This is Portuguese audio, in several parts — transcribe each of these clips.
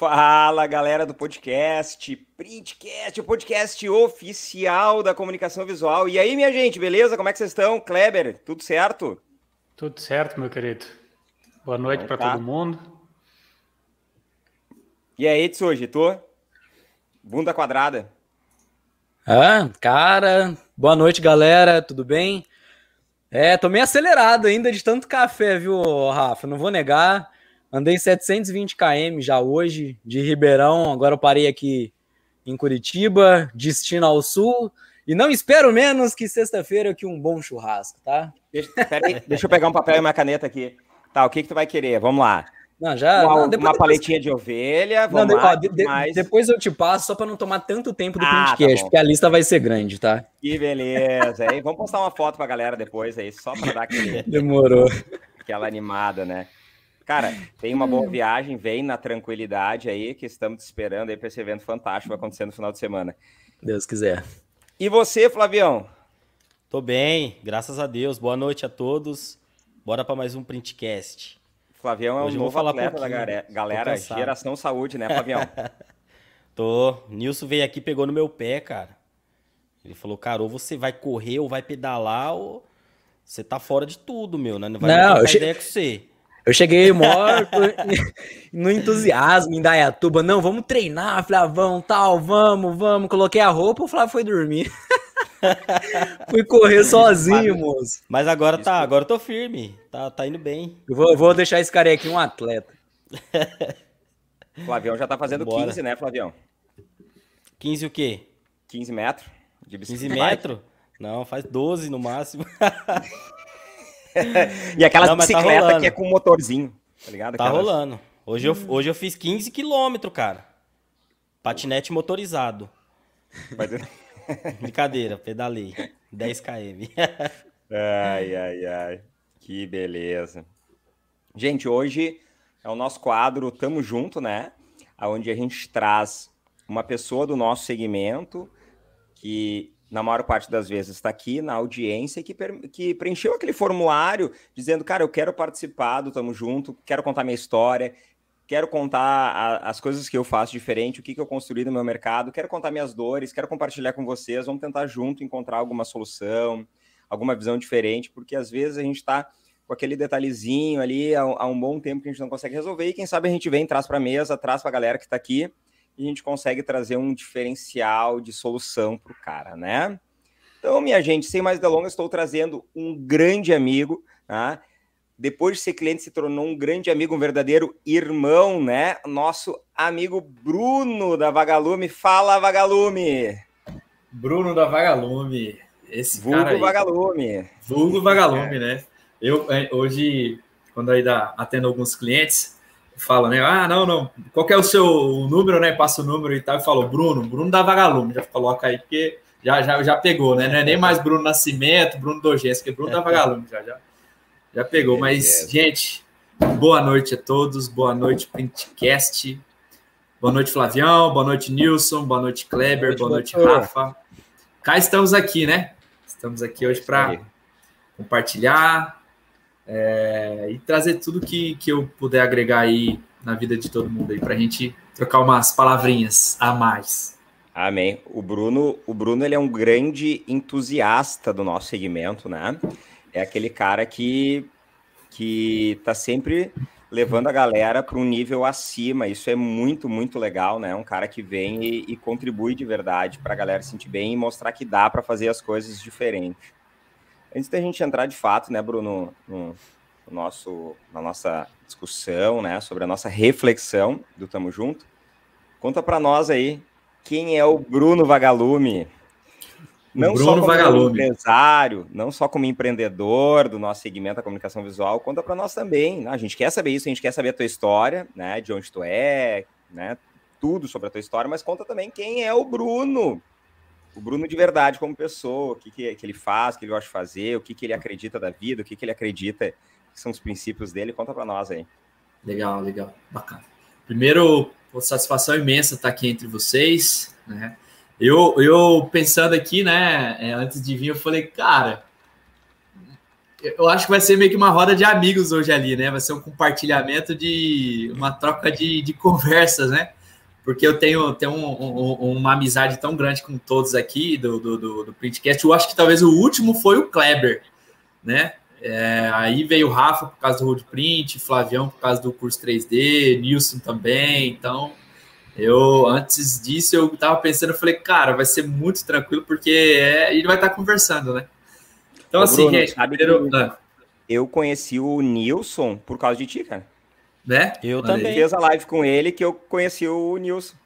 Fala galera do podcast, Printcast, o podcast oficial da comunicação visual. E aí, minha gente, beleza? Como é que vocês estão? Kleber, tudo certo? Tudo certo, meu querido. Boa noite então, para tá. todo mundo. E aí, Tsuji, tu? Bunda quadrada. Ah, cara, boa noite, galera, tudo bem? É, tô meio acelerado ainda de tanto café, viu, Rafa? Não vou negar. Andei 720 km já hoje, de Ribeirão. Agora eu parei aqui em Curitiba, destino ao sul. E não espero menos que sexta-feira que um bom churrasco, tá? Deixa, aí, deixa eu pegar um papel e uma caneta aqui. Tá, o que, que tu vai querer? Vamos lá. Não, já. Uma, não, uma depois, paletinha de ovelha. Vamos não, lá, de, de, depois eu te passo só para não tomar tanto tempo do ah, tá porque a lista vai ser grande, tá? Que beleza. aí, vamos postar uma foto pra galera depois aí, só para dar aquele. Demorou. Aquela animada, né? Cara, tem uma boa viagem, vem na tranquilidade aí, que estamos esperando aí para esse evento fantástico vai acontecer no final de semana. Deus quiser. E você, Flavião? Tô bem, graças a Deus. Boa noite a todos. Bora para mais um Printcast. Flavião é o novo falar atleta da galera, geração saúde, né, Flavião? Tô. Nilson veio aqui pegou no meu pé, cara. Ele falou, cara, ou você vai correr ou vai pedalar ou você tá fora de tudo, meu, né? Não vai não, eu che... ideia com você. Eu cheguei morto no entusiasmo em Dayatuba. Não, vamos treinar, Flavão, tal, vamos, vamos. Coloquei a roupa, o Flávio foi dormir. Fui correr sozinho, moço. Mas agora tá, agora eu tô firme. Tá, tá indo bem. Eu vou, vou deixar esse cara aqui um atleta. Flavião já tá fazendo Bora. 15, né, Flavião? 15 o quê? 15 metros. De 15 metros? Não, faz 12 no máximo. e aquela Não, bicicleta tá que é com motorzinho, tá ligado? Tá Aquelas... rolando. Hoje eu, hoje eu fiz 15 quilômetros, cara. Patinete motorizado. Brincadeira, pedalei. 10 km. ai, ai, ai. Que beleza. Gente, hoje é o nosso quadro Tamo Junto, né? Onde a gente traz uma pessoa do nosso segmento que na maior parte das vezes, está aqui na audiência que, que preencheu aquele formulário dizendo, cara, eu quero participar do Tamo Junto, quero contar minha história, quero contar a, as coisas que eu faço diferente, o que, que eu construí no meu mercado, quero contar minhas dores, quero compartilhar com vocês, vamos tentar junto encontrar alguma solução, alguma visão diferente, porque às vezes a gente está com aquele detalhezinho ali há, há, um bom tempo que a gente não consegue resolver, e quem sabe a gente vem, traz para a mesa, traz para a galera que está aqui, e a gente consegue trazer um diferencial de solução para o cara, né? Então, minha gente, sem mais delongas, estou trazendo um grande amigo, tá? Depois de ser cliente, se tornou um grande amigo, um verdadeiro irmão, né? Nosso amigo Bruno da Vagalume. Fala, Vagalume! Bruno da Vagalume. Esse Vulgo cara aí. Vagalume. Vulgo Vagalume, é. né? Eu, é, hoje, quando dá, atendo alguns clientes, fala, né? Ah, não, não. Qual é o seu número, né? Passa o número e tal. E falou, Bruno, Bruno da Vagalume. Já coloca aí, porque já, já, já pegou, né? Não é nem mais Bruno Nascimento, Bruno Dogenski, é Bruno da Vagalume. Já, já, já pegou. Mas, gente, boa noite a todos. Boa noite, Printcast. Boa noite, Flavião. Boa noite, Nilson. Boa noite, Kleber. Boa noite, boa noite Rafa. Cá estamos aqui, né? Estamos aqui hoje para compartilhar, é, e trazer tudo que, que eu puder agregar aí na vida de todo mundo aí, para a gente trocar umas palavrinhas a mais. Amém. O Bruno, o Bruno ele é um grande entusiasta do nosso segmento, né? É aquele cara que que tá sempre levando a galera para um nível acima. Isso é muito, muito legal, né? Um cara que vem e, e contribui de verdade para a galera se sentir bem e mostrar que dá para fazer as coisas diferentes. Antes da gente entrar de fato, né, Bruno, no, no nosso, na nossa discussão, né, sobre a nossa reflexão do Tamo Junto, conta para nós aí quem é o Bruno Vagalume. Não Bruno só como Vagalume. empresário, não só como empreendedor do nosso segmento da comunicação visual, conta para nós também. Né? A gente quer saber isso, a gente quer saber a tua história, né, de onde tu é, né, tudo sobre a tua história, mas conta também quem é o Bruno o Bruno de verdade como pessoa, o que, que, que, ele faz, o que ele gosta de fazer, o que, que ele acredita da vida, o que, que ele acredita que são os princípios dele. Conta para nós aí. Legal, legal, bacana. Primeiro, satisfação imensa estar aqui entre vocês, né? Eu, eu pensando aqui, né, é, antes de vir, eu falei, cara, eu acho que vai ser meio que uma roda de amigos hoje ali, né? Vai ser um compartilhamento de uma troca de, de conversas, né? Porque eu tenho, tenho um, um, uma amizade tão grande com todos aqui do, do, do, do Printcast. Eu acho que talvez o último foi o Kleber, né? É, aí veio o Rafa por causa do Road Print, Flavião por causa do curso 3D, Nilson também. Então, eu antes disso eu tava pensando, eu falei, cara, vai ser muito tranquilo porque é, ele vai estar conversando, né? Então, Ô, assim, Bruno, gente, primeiro... Ah. eu conheci o Nilson por causa de ti, cara. Né? Eu também. Ele fez a live com ele que eu conheci o Nilson.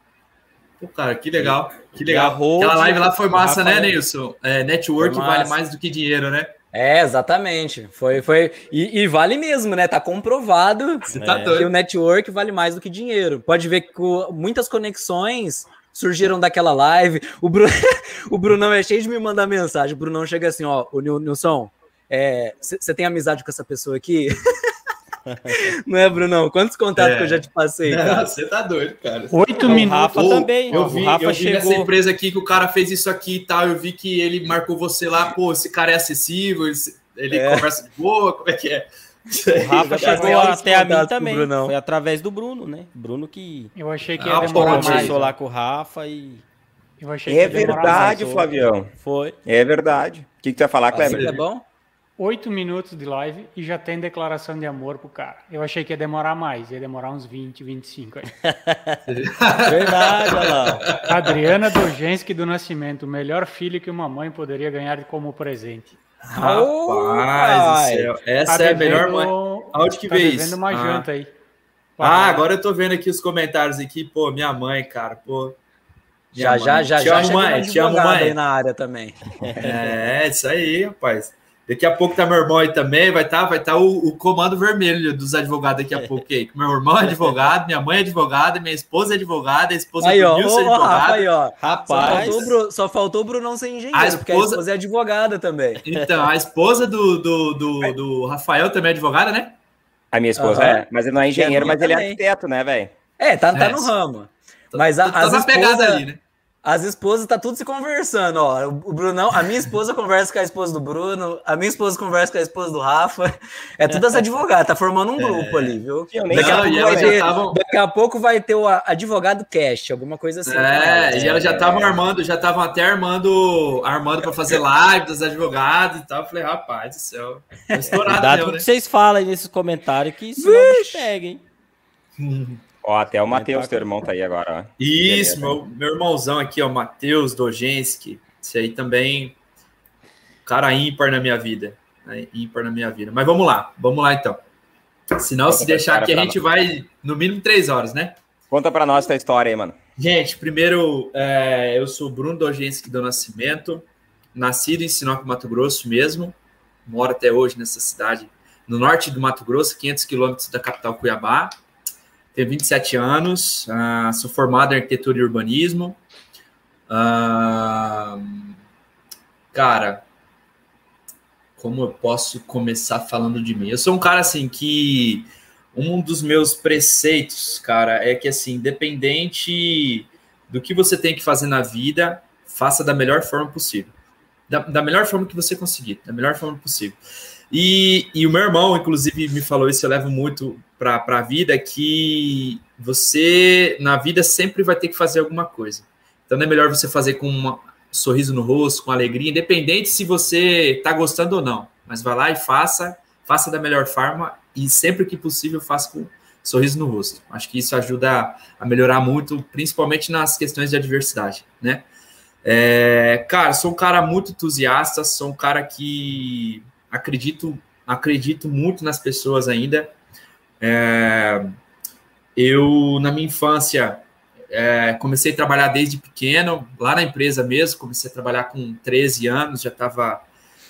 Pô, cara, que legal. Que legal. Aquela live lá foi massa, né, Nilson? É, network vale mais do que dinheiro, né? É, exatamente. Foi, foi. E, e, vale mesmo, né? Tá comprovado tá que o network vale mais do que dinheiro. Pode ver que muitas conexões surgiram daquela live. O, Bru... o Brunão é cheio de me mandar mensagem. O Brunão chega assim, ó, o Nilson, você é, tem amizade com essa pessoa aqui? Não é, Brunão? Quantos contatos é. que eu já te passei? Você tá doido, cara. Oito minutos. Rafa oh, também. Eu vi, o Rafa eu vi chegou... nessa empresa aqui que o cara fez isso aqui e tal. Eu vi que ele marcou você lá. Pô, esse cara é acessível, ele é. conversa de boa. Como é que é? O Rafa chegou até a mim também. Foi através do Bruno, né? Bruno que. Eu achei que ia ah, demorar mais. Começou lá com o Rafa e. é verdade, Flavião. Foi. É verdade. O que, que tu ia falar, Cleber? Assim é bom? Oito minutos de live e já tem declaração de amor pro cara. Eu achei que ia demorar mais, ia demorar uns 20, 25 aí. Verdade, lá. Adriana Dojenski do Nascimento, o melhor filho que uma mãe poderia ganhar como presente. Rapaz, céu. essa tá é a melhor mãe. Aonde que tá veio isso? uma ah. janta aí. Ah, agora eu tô vendo aqui os comentários aqui. Pô, minha mãe, cara, pô. Já, já, já, já, já. Mãe, te amo, mãe. na área também. É, isso aí, rapaz. Daqui a pouco tá meu irmão aí também, vai estar tá, vai tá o, o, comando vermelho dos advogados daqui a pouco aí. Meu irmão é advogado, minha mãe é advogada, minha esposa é advogada, a esposa aí, ó, Nilson é advogada. Aí, ó. Rapaz. Só faltou, só faltou o Bruno ser engenheiro, a esposa... porque a esposa é advogada também. Então, a esposa do, do, do, do Rafael também é advogada, né? A minha esposa uhum. é, mas ele não é engenheiro, mas ele é arquiteto, né, velho? É, tá, tá é, no ramo. Mas a, tá, tá na pegada ali, né? As esposas tá tudo se conversando, ó. O Brunão, a minha esposa conversa com a esposa do Bruno, a minha esposa conversa com a esposa do Rafa. É tudo as advogadas, tá formando um grupo é. ali, viu? Daqui a, pouco vai ter, tavam... daqui a pouco vai ter o advogado cast, alguma coisa assim. É, e elas já estavam é. armando, já estavam até armando, armando para fazer live dos advogados e tal. Eu falei, rapaz do céu. Estourado Cuidado meu, né? que vocês falam aí nesses comentários que isso não pega, hein? Ó, até o Matheus, teu irmão, tá aí agora. Ó. Isso, meu, meu irmãozão aqui, ó, Matheus Dojenski. Esse aí também, cara ímpar na minha vida. Né? Ímpar na minha vida. Mas vamos lá, vamos lá então. Senão, se deixar aqui, a gente vai no mínimo três horas, né? Conta para nós tua história aí, mano. Gente, primeiro, é, eu sou Bruno Dojenski do Nascimento, nascido em Sinop, Mato Grosso mesmo. Moro até hoje nessa cidade, no norte do Mato Grosso, 500 quilômetros da capital Cuiabá tenho 27 anos, uh, sou formado em arquitetura e urbanismo. Uh, cara, como eu posso começar falando de mim? Eu sou um cara assim que um dos meus preceitos, cara, é que assim, independente do que você tem que fazer na vida, faça da melhor forma possível. Da, da melhor forma que você conseguir, da melhor forma possível. E, e o meu irmão, inclusive, me falou isso, eu levo muito para a vida, que você, na vida, sempre vai ter que fazer alguma coisa. Então, é melhor você fazer com um sorriso no rosto, com alegria, independente se você está gostando ou não. Mas vá lá e faça, faça da melhor forma e sempre que possível faça com um sorriso no rosto. Acho que isso ajuda a melhorar muito, principalmente nas questões de adversidade, né? É, cara, sou um cara muito entusiasta, sou um cara que acredito, acredito muito nas pessoas ainda. É, eu, na minha infância, é, comecei a trabalhar desde pequeno, lá na empresa mesmo, comecei a trabalhar com 13 anos, já estava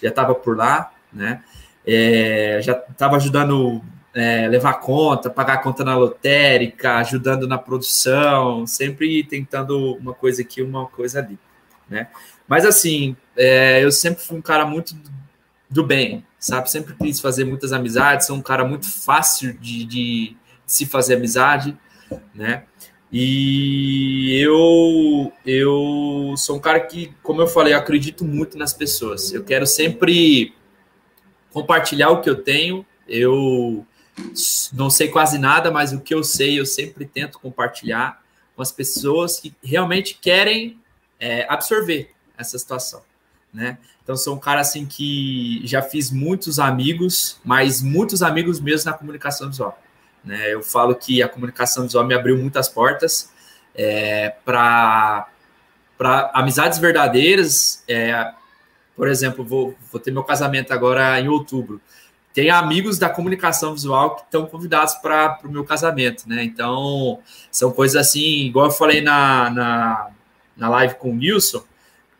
já tava por lá, né? É, já estava ajudando é, levar conta, pagar conta na lotérica, ajudando na produção, sempre tentando uma coisa aqui, uma coisa ali, né? Mas assim, é, eu sempre fui um cara muito do bem, sabe? Sempre quis fazer muitas amizades, sou um cara muito fácil de, de se fazer amizade, né? E eu, eu sou um cara que, como eu falei, acredito muito nas pessoas. Eu quero sempre compartilhar o que eu tenho. Eu não sei quase nada, mas o que eu sei eu sempre tento compartilhar com as pessoas que realmente querem é, absorver essa situação, né? Então sou um cara assim que já fiz muitos amigos, mas muitos amigos mesmo na comunicação visual. Né? Eu falo que a comunicação visual me abriu muitas portas é, para amizades verdadeiras. É, por exemplo, vou, vou ter meu casamento agora em outubro tem amigos da comunicação visual que estão convidados para o meu casamento, né? Então, são coisas assim, igual eu falei na, na, na live com o Wilson,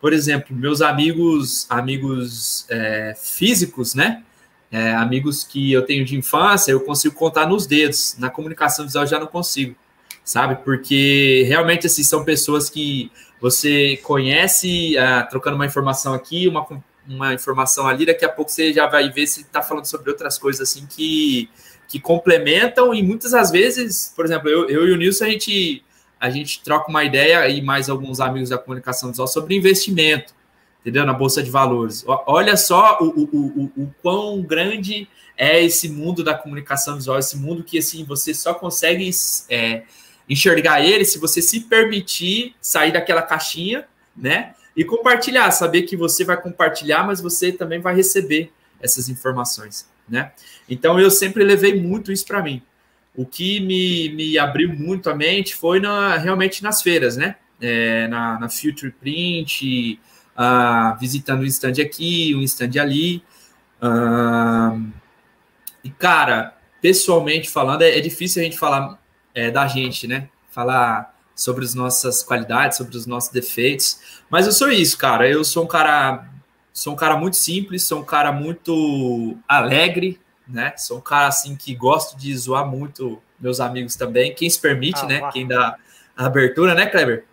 por exemplo, meus amigos, amigos é, físicos, né? É, amigos que eu tenho de infância, eu consigo contar nos dedos. Na comunicação visual eu já não consigo, sabe? Porque realmente assim, são pessoas que você conhece, uh, trocando uma informação aqui, uma uma informação ali, daqui a pouco você já vai ver se está falando sobre outras coisas assim que, que complementam e muitas das vezes, por exemplo, eu, eu e o Nilson, a gente, a gente troca uma ideia e mais alguns amigos da comunicação visual sobre investimento, entendeu? Na Bolsa de Valores. Olha só o, o, o, o quão grande é esse mundo da comunicação visual, esse mundo que assim você só consegue é, enxergar ele se você se permitir sair daquela caixinha, né? E compartilhar, saber que você vai compartilhar, mas você também vai receber essas informações, né? Então eu sempre levei muito isso para mim. O que me, me abriu muito a mente foi na, realmente nas feiras, né? É, na, na Future Print, uh, visitando um stand aqui, um stand ali. Uh, e, cara, pessoalmente falando, é, é difícil a gente falar é, da gente, né? Falar sobre as nossas qualidades, sobre os nossos defeitos. Mas eu sou isso, cara. Eu sou um cara, sou um cara muito simples, sou um cara muito alegre, né? Sou um cara assim que gosto de zoar muito meus amigos também. Quem se permite, ah, né? Quem dá a abertura, né, Kleber?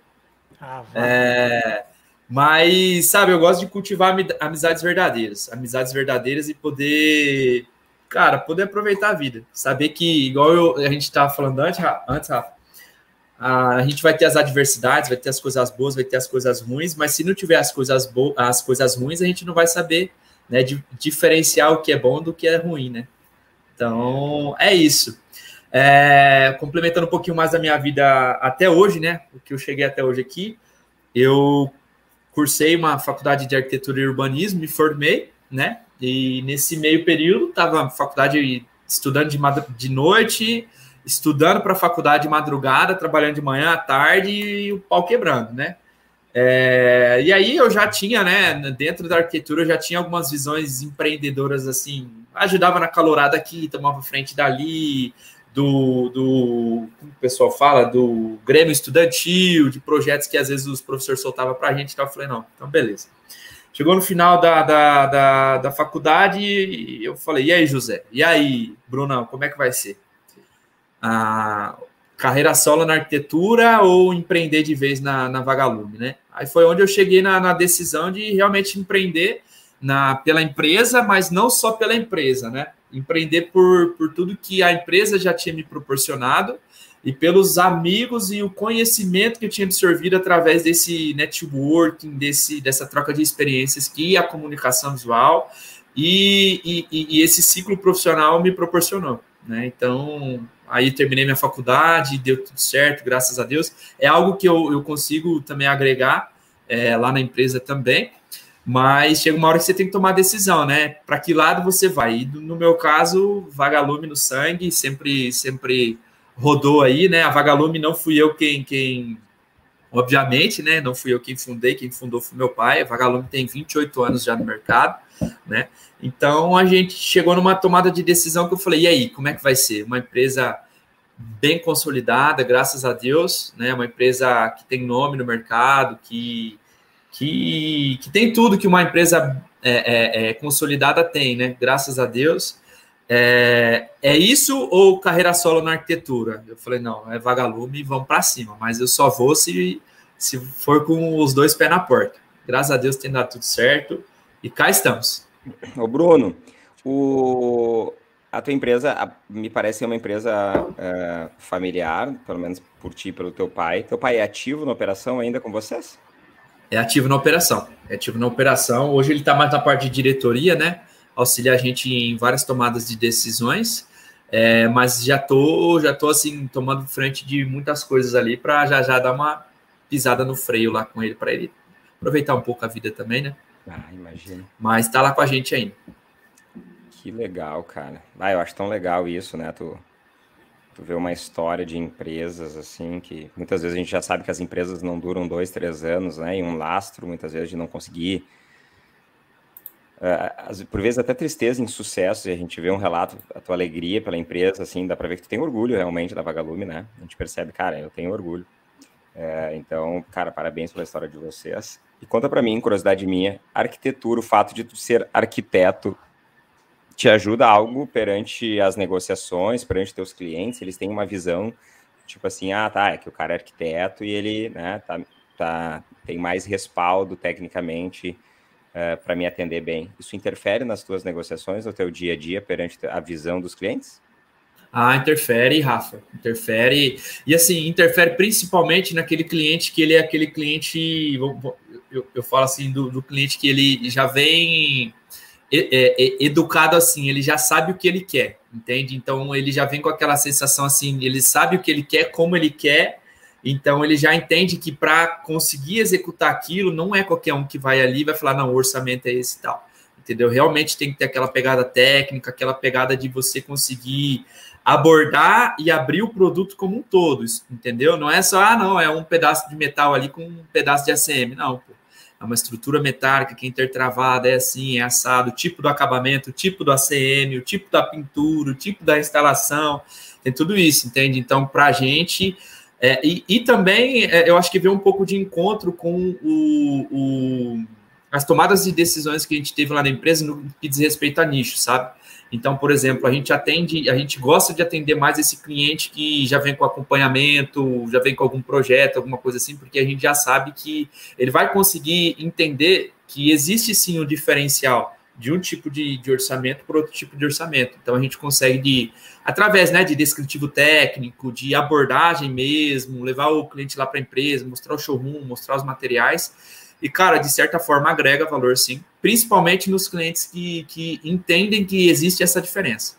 Ah, é, mas, sabe, eu gosto de cultivar amizades verdadeiras, amizades verdadeiras e poder, cara, poder aproveitar a vida. Saber que, igual eu, a gente estava falando antes, antes Rafa, a gente vai ter as adversidades, vai ter as coisas boas, vai ter as coisas ruins, mas se não tiver as coisas boas, as coisas ruins, a gente não vai saber, né, de, diferenciar o que é bom do que é ruim, né? Então, é isso. É, complementando um pouquinho mais da minha vida até hoje, né? O que eu cheguei até hoje aqui, eu cursei uma faculdade de arquitetura e urbanismo, me formei, né? E nesse meio período, estava na faculdade estudando de, de noite, estudando para a faculdade de madrugada, trabalhando de manhã à tarde e o pau quebrando, né? É, e aí eu já tinha, né, dentro da arquitetura, eu já tinha algumas visões empreendedoras, assim, ajudava na calorada aqui, tomava frente dali, do, do como o pessoal fala, do grêmio estudantil, de projetos que às vezes os professores soltavam para a gente, então eu falei, não, então beleza. Chegou no final da, da, da, da faculdade, eu falei, e aí, José? E aí, Brunão, como é que vai ser? a carreira solo na arquitetura ou empreender de vez na, na Vagalume, né? Aí foi onde eu cheguei na, na decisão de realmente empreender na, pela empresa, mas não só pela empresa, né? Empreender por, por tudo que a empresa já tinha me proporcionado e pelos amigos e o conhecimento que eu tinha absorvido através desse networking, desse, dessa troca de experiências que a comunicação visual e, e, e esse ciclo profissional me proporcionou. Né? Então, aí terminei minha faculdade, deu tudo certo, graças a Deus. É algo que eu, eu consigo também agregar é, lá na empresa também, mas chega uma hora que você tem que tomar decisão, né? Para que lado você vai? E no meu caso, vagalume no sangue, sempre, sempre rodou aí, né? A vagalume não fui eu quem, quem obviamente, né? Não fui eu quem fundei, quem fundou foi meu pai. A Vagalume tem 28 anos já no mercado, né? Então a gente chegou numa tomada de decisão que eu falei: e aí, como é que vai ser? Uma empresa bem consolidada, graças a Deus, né? Uma empresa que tem nome no mercado, que, que, que tem tudo que uma empresa é, é, é, consolidada tem, né? Graças a Deus. É, é isso ou carreira solo na arquitetura? Eu falei, não, é vagalume, vamos para cima, mas eu só vou se, se for com os dois pés na porta. Graças a Deus tem dado tudo certo e cá estamos. Ô Bruno, o, a tua empresa me parece ser uma empresa uh, familiar, pelo menos por ti pelo teu pai. Teu pai é ativo na operação ainda com vocês? É ativo na operação. É ativo na operação. Hoje ele está mais na parte de diretoria, né? auxilia a gente em várias tomadas de decisões. É, mas já tô, já tô assim tomando frente de muitas coisas ali para já já dar uma pisada no freio lá com ele para ele aproveitar um pouco a vida também, né? Ah, imagina. Mas tá lá com a gente ainda. Que legal, cara. Ah, eu acho tão legal isso, né? Tu, tu vê uma história de empresas assim que muitas vezes a gente já sabe que as empresas não duram dois, três anos, né? E um lastro, muitas vezes, de não conseguir uh, por vezes até tristeza em sucesso, e a gente vê um relato, a tua alegria pela empresa, assim, dá para ver que tu tem orgulho realmente da Vagalume, né? A gente percebe, cara, eu tenho orgulho. É, então, cara, parabéns pela história de vocês. E conta para mim, curiosidade minha, arquitetura, o fato de tu ser arquiteto, te ajuda algo perante as negociações, perante teus clientes? Eles têm uma visão, tipo assim, ah, tá, é que o cara é arquiteto e ele, né, tá, tá, tem mais respaldo tecnicamente uh, eh, para me atender bem. Isso interfere nas tuas negociações, no teu dia a dia, perante a visão dos clientes? Ah, interfere, Rafa, interfere. E assim, interfere principalmente naquele cliente que ele é aquele cliente, eu, eu falo assim, do, do cliente que ele já vem é, é, educado assim, ele já sabe o que ele quer, entende? Então ele já vem com aquela sensação assim, ele sabe o que ele quer, como ele quer, então ele já entende que para conseguir executar aquilo, não é qualquer um que vai ali e vai falar, não, o orçamento é esse e tal. Entendeu? Realmente tem que ter aquela pegada técnica, aquela pegada de você conseguir abordar e abrir o produto como um todo, entendeu? Não é só, ah, não, é um pedaço de metal ali com um pedaço de ACM, não, pô. É uma estrutura metálica que é intertravada, é assim, é assado, tipo do acabamento, tipo do ACM, o tipo da pintura, o tipo da instalação, tem tudo isso, entende? Então, para a gente, é, e, e, também é, eu acho que veio um pouco de encontro com o, o, as tomadas de decisões que a gente teve lá na empresa no que diz respeito a nicho, sabe? Então, por exemplo, a gente atende, a gente gosta de atender mais esse cliente que já vem com acompanhamento, já vem com algum projeto, alguma coisa assim, porque a gente já sabe que ele vai conseguir entender que existe sim um diferencial de um tipo de, de orçamento para outro tipo de orçamento. Então a gente consegue de através né, de descritivo técnico, de abordagem mesmo, levar o cliente lá para a empresa, mostrar o showroom, mostrar os materiais. E, cara, de certa forma agrega valor, sim, principalmente nos clientes que, que entendem que existe essa diferença.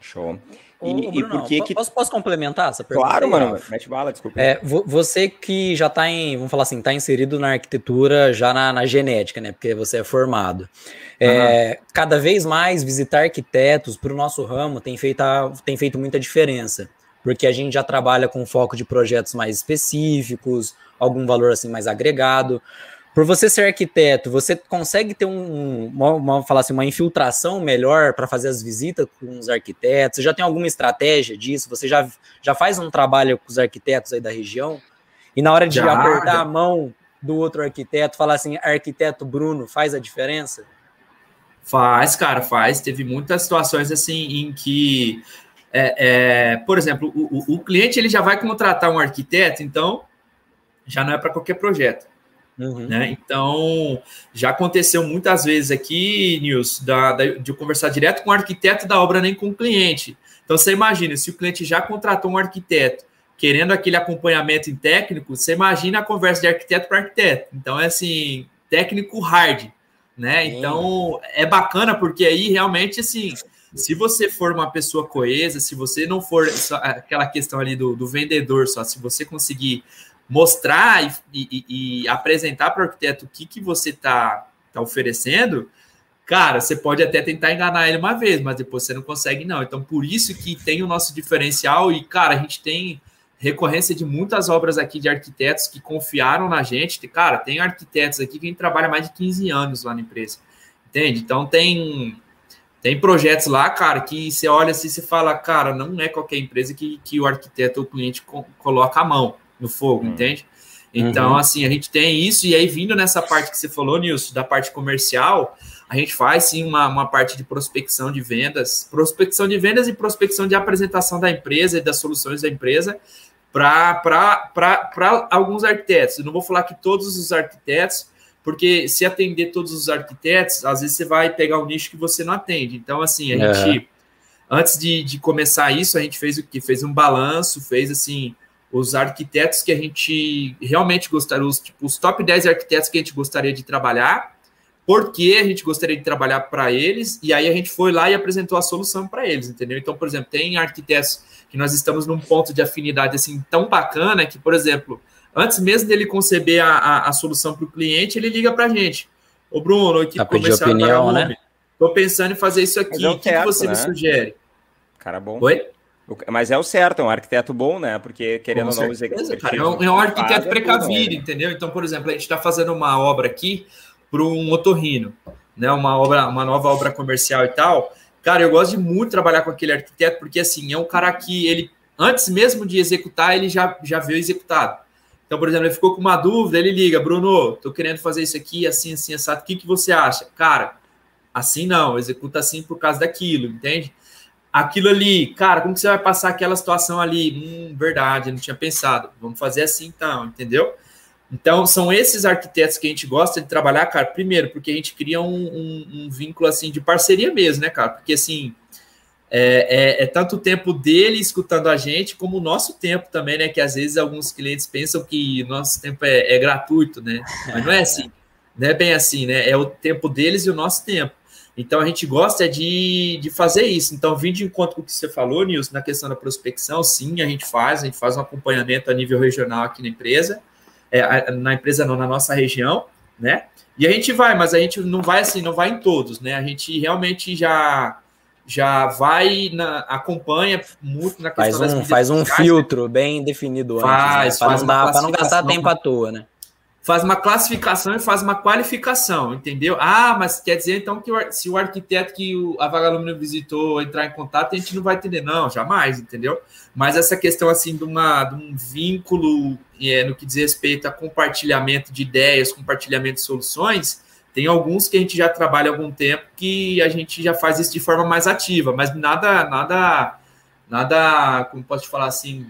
Show. E, Ô, Bruno, e por que que... Posso, posso complementar essa pergunta? Claro, mano. Mete bala, desculpa. É, você que já está em, vamos falar assim, está inserido na arquitetura, já na, na, genética, né? Porque você é formado. É, uhum. Cada vez mais visitar arquitetos para o nosso ramo tem feito, tem feito muita diferença. Porque a gente já trabalha com foco de projetos mais específicos, algum valor assim mais agregado por você ser arquiteto, você consegue ter um, uma, uma, falar assim, uma infiltração melhor para fazer as visitas com os arquitetos? Você já tem alguma estratégia disso? Você já, já faz um trabalho com os arquitetos aí da região? E na hora de já, apertar a mão do outro arquiteto, falar assim, arquiteto Bruno, faz a diferença? Faz, cara, faz. Teve muitas situações assim em que, é, é, por exemplo, o, o, o cliente ele já vai contratar um arquiteto, então já não é para qualquer projeto. Uhum. Né? Então, já aconteceu muitas vezes aqui, Nils, da, da, de eu conversar direto com o arquiteto da obra, nem com o cliente. Então, você imagina, se o cliente já contratou um arquiteto querendo aquele acompanhamento em técnico, você imagina a conversa de arquiteto para arquiteto. Então, é assim, técnico hard, né? Então, é bacana porque aí realmente, assim, se você for uma pessoa coesa, se você não for aquela questão ali do, do vendedor só, se você conseguir mostrar e, e, e apresentar para o arquiteto o que, que você está tá oferecendo, cara, você pode até tentar enganar ele uma vez, mas depois você não consegue, não. Então, por isso que tem o nosso diferencial e, cara, a gente tem recorrência de muitas obras aqui de arquitetos que confiaram na gente. Cara, tem arquitetos aqui que trabalha mais de 15 anos lá na empresa, entende? Então, tem tem projetos lá, cara, que você olha assim e fala, cara, não é qualquer empresa que, que o arquiteto ou o cliente co coloca a mão no fogo, hum. entende? Então, uhum. assim, a gente tem isso, e aí vindo nessa parte que você falou, Nilson, da parte comercial, a gente faz sim uma, uma parte de prospecção de vendas, prospecção de vendas e prospecção de apresentação da empresa e das soluções da empresa para alguns arquitetos. Eu não vou falar que todos os arquitetos, porque se atender todos os arquitetos, às vezes você vai pegar um nicho que você não atende. Então, assim, a gente, antes de, de começar isso, a gente fez o que? Fez um balanço, fez assim os arquitetos que a gente realmente gostaria, os, tipo, os top 10 arquitetos que a gente gostaria de trabalhar, porque a gente gostaria de trabalhar para eles, e aí a gente foi lá e apresentou a solução para eles, entendeu? Então, por exemplo, tem arquitetos que nós estamos num ponto de afinidade assim tão bacana que, por exemplo, antes mesmo dele conceber a, a, a solução para o cliente, ele liga para a gente. Ô, Bruno, equipe comercial opinião, né? Tô pensando em fazer isso aqui. É o que, que você né? me sugere? Cara bom. Oi? Mas é o certo, é um arquiteto bom, né? Porque querendo ou não, cara, é, um, é um arquiteto precavido, entendeu? Então, por exemplo, a gente está fazendo uma obra aqui para um otorrino, né? Uma obra, uma nova obra comercial e tal. Cara, eu gosto de muito trabalhar com aquele arquiteto, porque assim, é um cara que ele, antes mesmo de executar, ele já, já veio executado. Então, por exemplo, ele ficou com uma dúvida, ele liga, Bruno, tô querendo fazer isso aqui, assim, assim, assado, o que, que você acha? Cara, assim não, executa assim por causa daquilo, entende? Aquilo ali, cara, como que você vai passar aquela situação ali? Hum, verdade, não tinha pensado. Vamos fazer assim então, entendeu? Então, são esses arquitetos que a gente gosta de trabalhar, cara, primeiro, porque a gente cria um, um, um vínculo, assim, de parceria mesmo, né, cara? Porque, assim, é, é, é, tanto o tempo dele escutando a gente, como o nosso tempo também, né? Que às vezes alguns clientes pensam que nosso tempo é, é gratuito, né? Mas não é assim, não é bem assim, né? É o tempo deles e o nosso tempo. Então a gente gosta de, de fazer isso. Então, vindo de encontro com o que você falou, Nilson, na questão da prospecção, sim, a gente faz, a gente faz um acompanhamento a nível regional aqui na empresa, é, na empresa não, na nossa região, né? E a gente vai, mas a gente não vai assim, não vai em todos, né? A gente realmente já já vai na, acompanha muito na questão faz um, faz um filtro bem definido faz, antes, né? para não, não gastar tempo à toa, né? Faz uma classificação e faz uma qualificação, entendeu? Ah, mas quer dizer então que se o arquiteto que o, a Vagalume visitou entrar em contato, a gente não vai entender. Não, jamais, entendeu? Mas essa questão assim de, uma, de um vínculo é, no que diz respeito a compartilhamento de ideias, compartilhamento de soluções, tem alguns que a gente já trabalha há algum tempo que a gente já faz isso de forma mais ativa, mas nada, nada, nada, como posso te falar assim,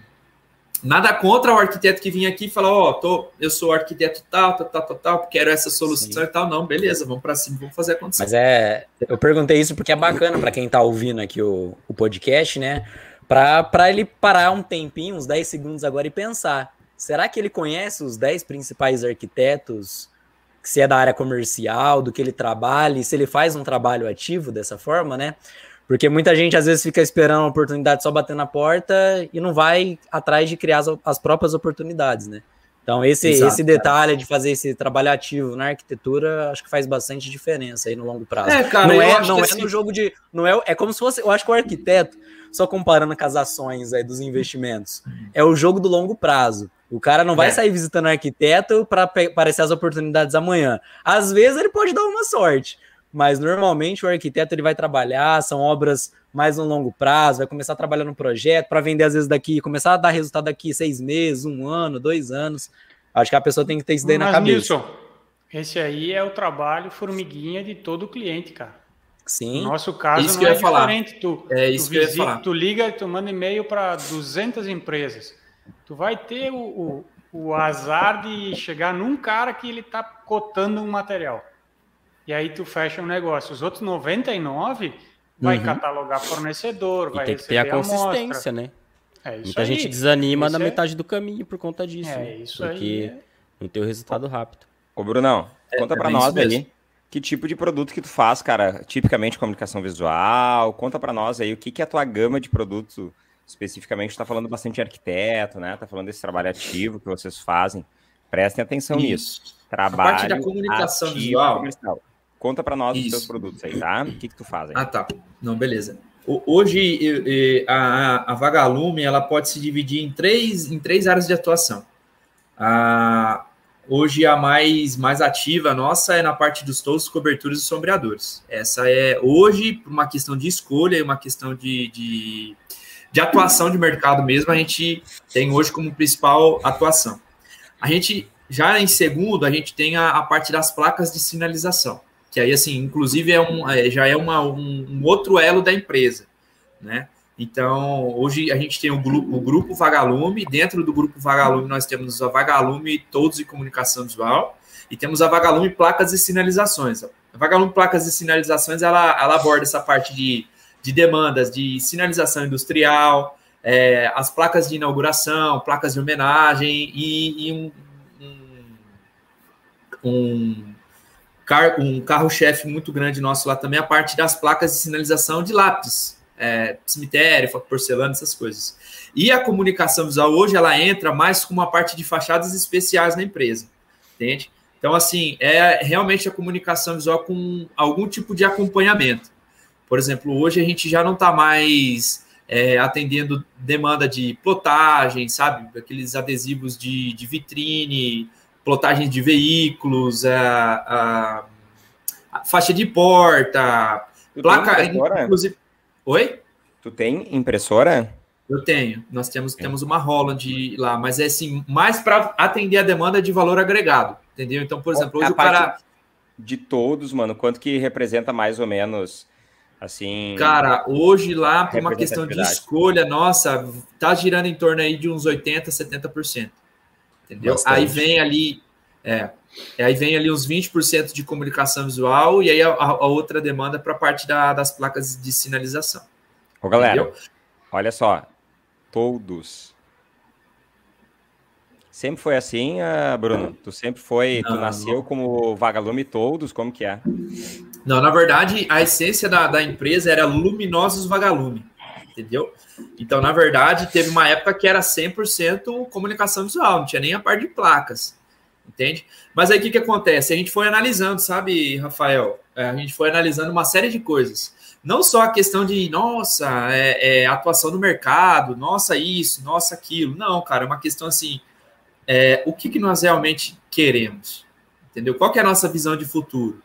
nada contra o arquiteto que vinha aqui e falar, ó, oh, eu sou arquiteto tal, tal, tal, tal, tal, quero essa solução Sim. e tal. Não, beleza, vamos para cima, vamos fazer acontecer. Mas é, eu perguntei isso porque é bacana para quem está ouvindo aqui o, o podcast, né? Para ele parar um tempinho, uns 10 segundos agora e pensar, será que ele conhece os 10 principais arquitetos se é da área comercial, do que ele trabalha, e se ele faz um trabalho ativo dessa forma, né? Porque muita gente às vezes fica esperando a oportunidade só bater na porta e não vai atrás de criar as, as próprias oportunidades, né? Então, esse, Exato, esse detalhe de fazer esse trabalho ativo na arquitetura, acho que faz bastante diferença aí no longo prazo. É, cara, não é, não é assim... no jogo de. Não é, é como se fosse. Eu acho que o arquiteto, só comparando com as ações aí dos investimentos, é o jogo do longo prazo. O cara não vai é. sair visitando arquiteto para aparecer as oportunidades amanhã. Às vezes ele pode dar uma sorte, mas normalmente o arquiteto ele vai trabalhar, são obras mais no longo prazo, vai começar a trabalhar no projeto para vender às vezes daqui, começar a dar resultado daqui seis meses, um ano, dois anos. Acho que a pessoa tem que ter isso daí mas, na cabeça. Nilson, esse aí é o trabalho formiguinha de todo cliente, cara. Sim. No nosso caso isso não é diferente. Tu, é isso tu que visita, eu ia falar. tu liga e tu manda e-mail para 200 empresas tu vai ter o, o, o azar de chegar num cara que ele está cotando um material. E aí tu fecha um negócio. Os outros 99 vai uhum. catalogar fornecedor, e vai tem que ter a consistência, amostra. né? É Muita aí. gente desanima isso na é... metade do caminho por conta disso. É, né? isso porque aí. É... não tem o resultado rápido. Ô, Brunão, é, conta é, para nós aí. Que tipo de produto que tu faz, cara? Tipicamente comunicação visual. Conta para nós aí o que, que é a tua gama de produtos especificamente está falando bastante de arquiteto, né? Está falando desse trabalho ativo que vocês fazem. Prestem atenção Isso. nisso. Trabalho a parte da comunicação visual. Comercial. Conta para nós Isso. os seus produtos aí, tá? O que, que tu faz aí? Ah, tá. Não, beleza. Hoje, a, a Vagalume ela pode se dividir em três, em três áreas de atuação. A, hoje, a mais, mais ativa nossa é na parte dos toldos, coberturas e sombreadores. Essa é, hoje, por uma questão de escolha e uma questão de, de de atuação de mercado mesmo, a gente tem hoje como principal atuação. A gente, já em segundo, a gente tem a, a parte das placas de sinalização, que aí, assim, inclusive é um, é, já é uma, um, um, outro elo da empresa, né? Então, hoje a gente tem o grupo, o grupo Vagalume, dentro do grupo Vagalume nós temos a Vagalume Todos e Comunicação Visual, e temos a Vagalume Placas e Sinalizações. A Vagalume Placas e Sinalizações, ela, ela aborda essa parte de de demandas de sinalização industrial, é, as placas de inauguração, placas de homenagem e, e um, um, car um carro-chefe muito grande nosso lá também, a parte das placas de sinalização de lápis, é, cemitério, porcelana, essas coisas. E a comunicação visual hoje ela entra mais como uma parte de fachadas especiais na empresa, entende? Então, assim, é realmente a comunicação visual com algum tipo de acompanhamento. Por exemplo, hoje a gente já não está mais é, atendendo demanda de plotagem, sabe? Aqueles adesivos de, de vitrine, plotagem de veículos, a, a, a faixa de porta, Tu placa. Inclusive... Oi? Tu tem impressora? Eu tenho. Nós temos, temos uma Holland lá, mas é assim, mais para atender a demanda de valor agregado. Entendeu? Então, por exemplo, hoje A o cara. De todos, mano, quanto que representa mais ou menos, assim... Cara, hoje lá, por uma questão de escolha, nossa, tá girando em torno aí de uns 80%, 70%. Entendeu? Bastante. Aí vem ali. É, aí vem ali uns 20% de comunicação visual e aí a, a outra demanda para a parte da- das placas de sinalização. Ô, galera, Entendeu? olha só. Todos. Sempre foi assim, ah, Bruno? Tu sempre foi... tu Não. nasceu como vagalume todos? Como que é? Não, na verdade, a essência da, da empresa era luminosos vagalume, entendeu? Então, na verdade, teve uma época que era 100% comunicação visual, não tinha nem a parte de placas, entende? Mas aí o que, que acontece? A gente foi analisando, sabe, Rafael? É, A gente foi analisando uma série de coisas. Não só a questão de, nossa, é, é, atuação no mercado, nossa, isso, nossa, aquilo. Não, cara, é uma questão assim, é, o que, que nós realmente queremos? Entendeu? Qual que é a nossa visão de futuro?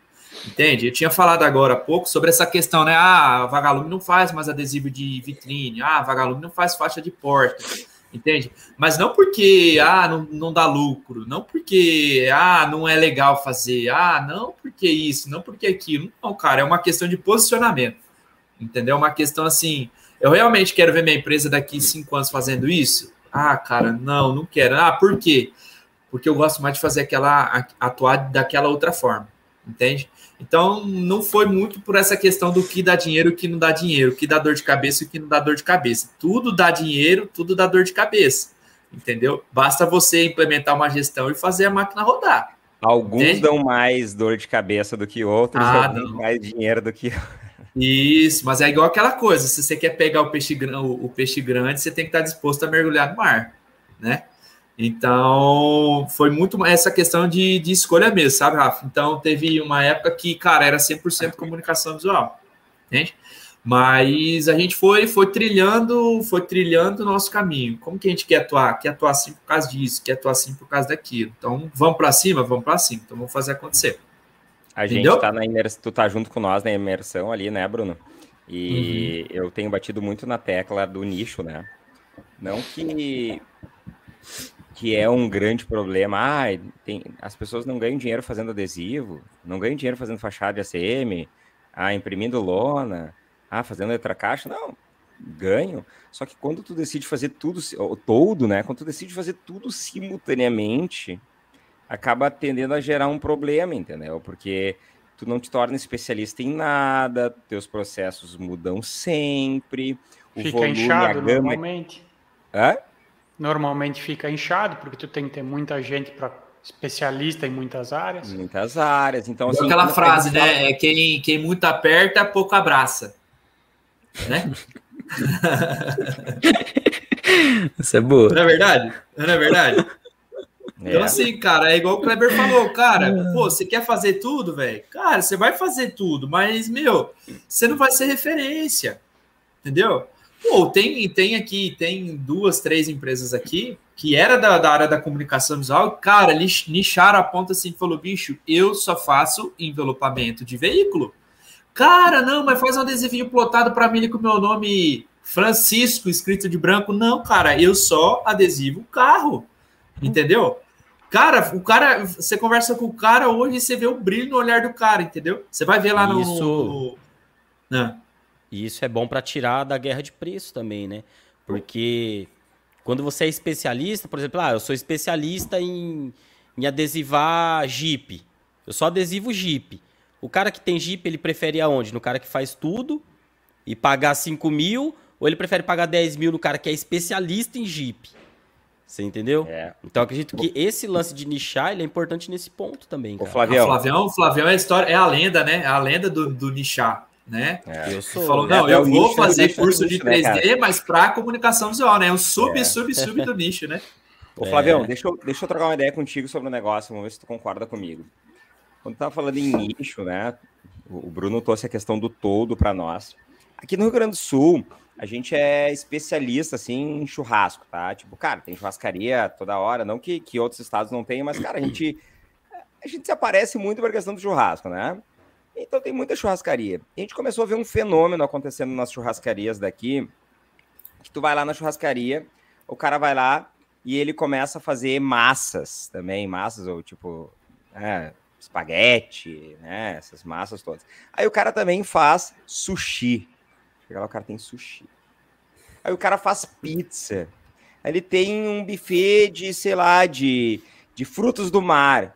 Entende? Eu tinha falado agora há pouco sobre essa questão, né? Ah, vagalume não faz mais adesivo de vitrine. Ah, vagalume não faz faixa de porta. Entende? Mas não porque ah, não, não dá lucro, não porque ah, não é legal fazer, ah, não porque isso, não porque aquilo. Não, cara, é uma questão de posicionamento. Entendeu? Uma questão assim. Eu realmente quero ver minha empresa daqui cinco anos fazendo isso? Ah, cara, não, não quero. Ah, por quê? Porque eu gosto mais de fazer aquela atuar daquela outra forma, entende? Então, não foi muito por essa questão do que dá dinheiro e o que não dá dinheiro, o que dá dor de cabeça e o que não dá dor de cabeça. Tudo dá dinheiro, tudo dá dor de cabeça, entendeu? Basta você implementar uma gestão e fazer a máquina rodar. Alguns Entende? dão mais dor de cabeça do que outros, Ah, alguns não. mais dinheiro do que Isso, mas é igual aquela coisa: se você quer pegar o peixe, o o peixe grande, você tem que estar disposto a mergulhar no mar, né? Então, foi muito essa questão de, de escolha mesmo, sabe, Rafa? Então, teve uma época que, cara, era 100% comunicação visual, entende? Mas a gente foi, foi trilhando, foi trilhando o nosso caminho. Como que a gente quer atuar? Quer atuar assim por causa disso, quer atuar assim por causa daquilo. Então, vamos para cima, vamos para cima. Então, vamos fazer acontecer. A gente Entendeu? tá na imersão, tu tá junto com nós na imersão ali, né, Bruno? E Uhum. eu tenho batido muito na tecla do nicho, né? Não que que é um grande problema. Ah, tem, as pessoas não ganham dinheiro fazendo adesivo, não ganham dinheiro fazendo fachada de ACM, ah, imprimindo lona, ah, fazendo letra caixa. Não, ganham. Só que quando tu decide fazer tudo, todo, né? Quando tu decide fazer tudo simultaneamente, acaba tendendo a gerar um problema, entendeu? Porque tu não te torna especialista em nada, teus processos mudam sempre, o Fica volume, inchado a gama... normalmente. Hã? Normalmente fica inchado, porque tu tem que ter muita gente para especialista em muitas áreas. Em muitas áreas, então assim... aquela frase, fala- né? É quem, quem muito aperta, pouco abraça. Né? Isso é boa. Não é verdade? Não é verdade? Então, É. assim, cara, é igual o Kleber falou, cara, pô, você quer fazer tudo, velho? Cara, você vai fazer tudo, mas, meu, você não vai ser referência, entendeu? Pô, tem, tem aqui, tem duas, três empresas aqui que era da, da área da comunicação visual, cara, nicharam a ponta assim, falou, bicho, eu só faço envelopamento de veículo. Cara, não, mas faz um adesivinho plotado para mim com o meu nome Francisco, escrito de branco. Não, cara, eu só adesivo carro, entendeu? Cara, o cara, você conversa com o cara hoje e você vê o brilho no olhar do cara, entendeu? Você vai ver lá no. Isso. no- Não. E isso é bom para tirar da guerra de preço também, né? Porque quando você é especialista, por exemplo, ah, eu sou especialista em, em adesivar Jeep. Eu só adesivo Jeep. O cara que tem Jeep, ele prefere aonde? No cara que faz tudo e pagar 5 mil, ou ele prefere pagar 10 mil no cara que é especialista em Jeep? Você entendeu? É. Então eu acredito que esse lance de nichar ele é importante nesse ponto também, cara. Flavião, O Flavião, o Flavião é a história, é a lenda, né? É a lenda do, do nichar, né? é. Eu sou. Falou, né? não, É eu vou fazer curso de nicho, né, 3D, mas para comunicação visual, né? O sub, É. sub, sub do nicho, né? Ô, Flavião, deixa, eu, deixa eu trocar uma ideia contigo sobre o negócio, vamos ver se tu concorda comigo. Quando tu tava falando em nicho, né? O o Bruno trouxe a questão do todo para nós. Aqui no Rio Grande do Sul, a gente é especialista, assim, em churrasco, tá? Tipo, cara, tem churrascaria toda hora, não que, que outros estados não tenham, mas, cara, a gente, a gente se aparece muito para a questão do churrasco, né? Então tem muita churrascaria. A gente começou a ver um fenômeno acontecendo nas churrascarias daqui, que tu vai lá na churrascaria, o cara vai lá e ele começa a fazer massas também, massas ou tipo, é, espaguete, né, essas massas todas. Aí o cara também faz sushi. Chega lá, o cara tem sushi. Aí o cara faz pizza. Aí ele tem um buffet de, sei lá, de, de frutos do mar.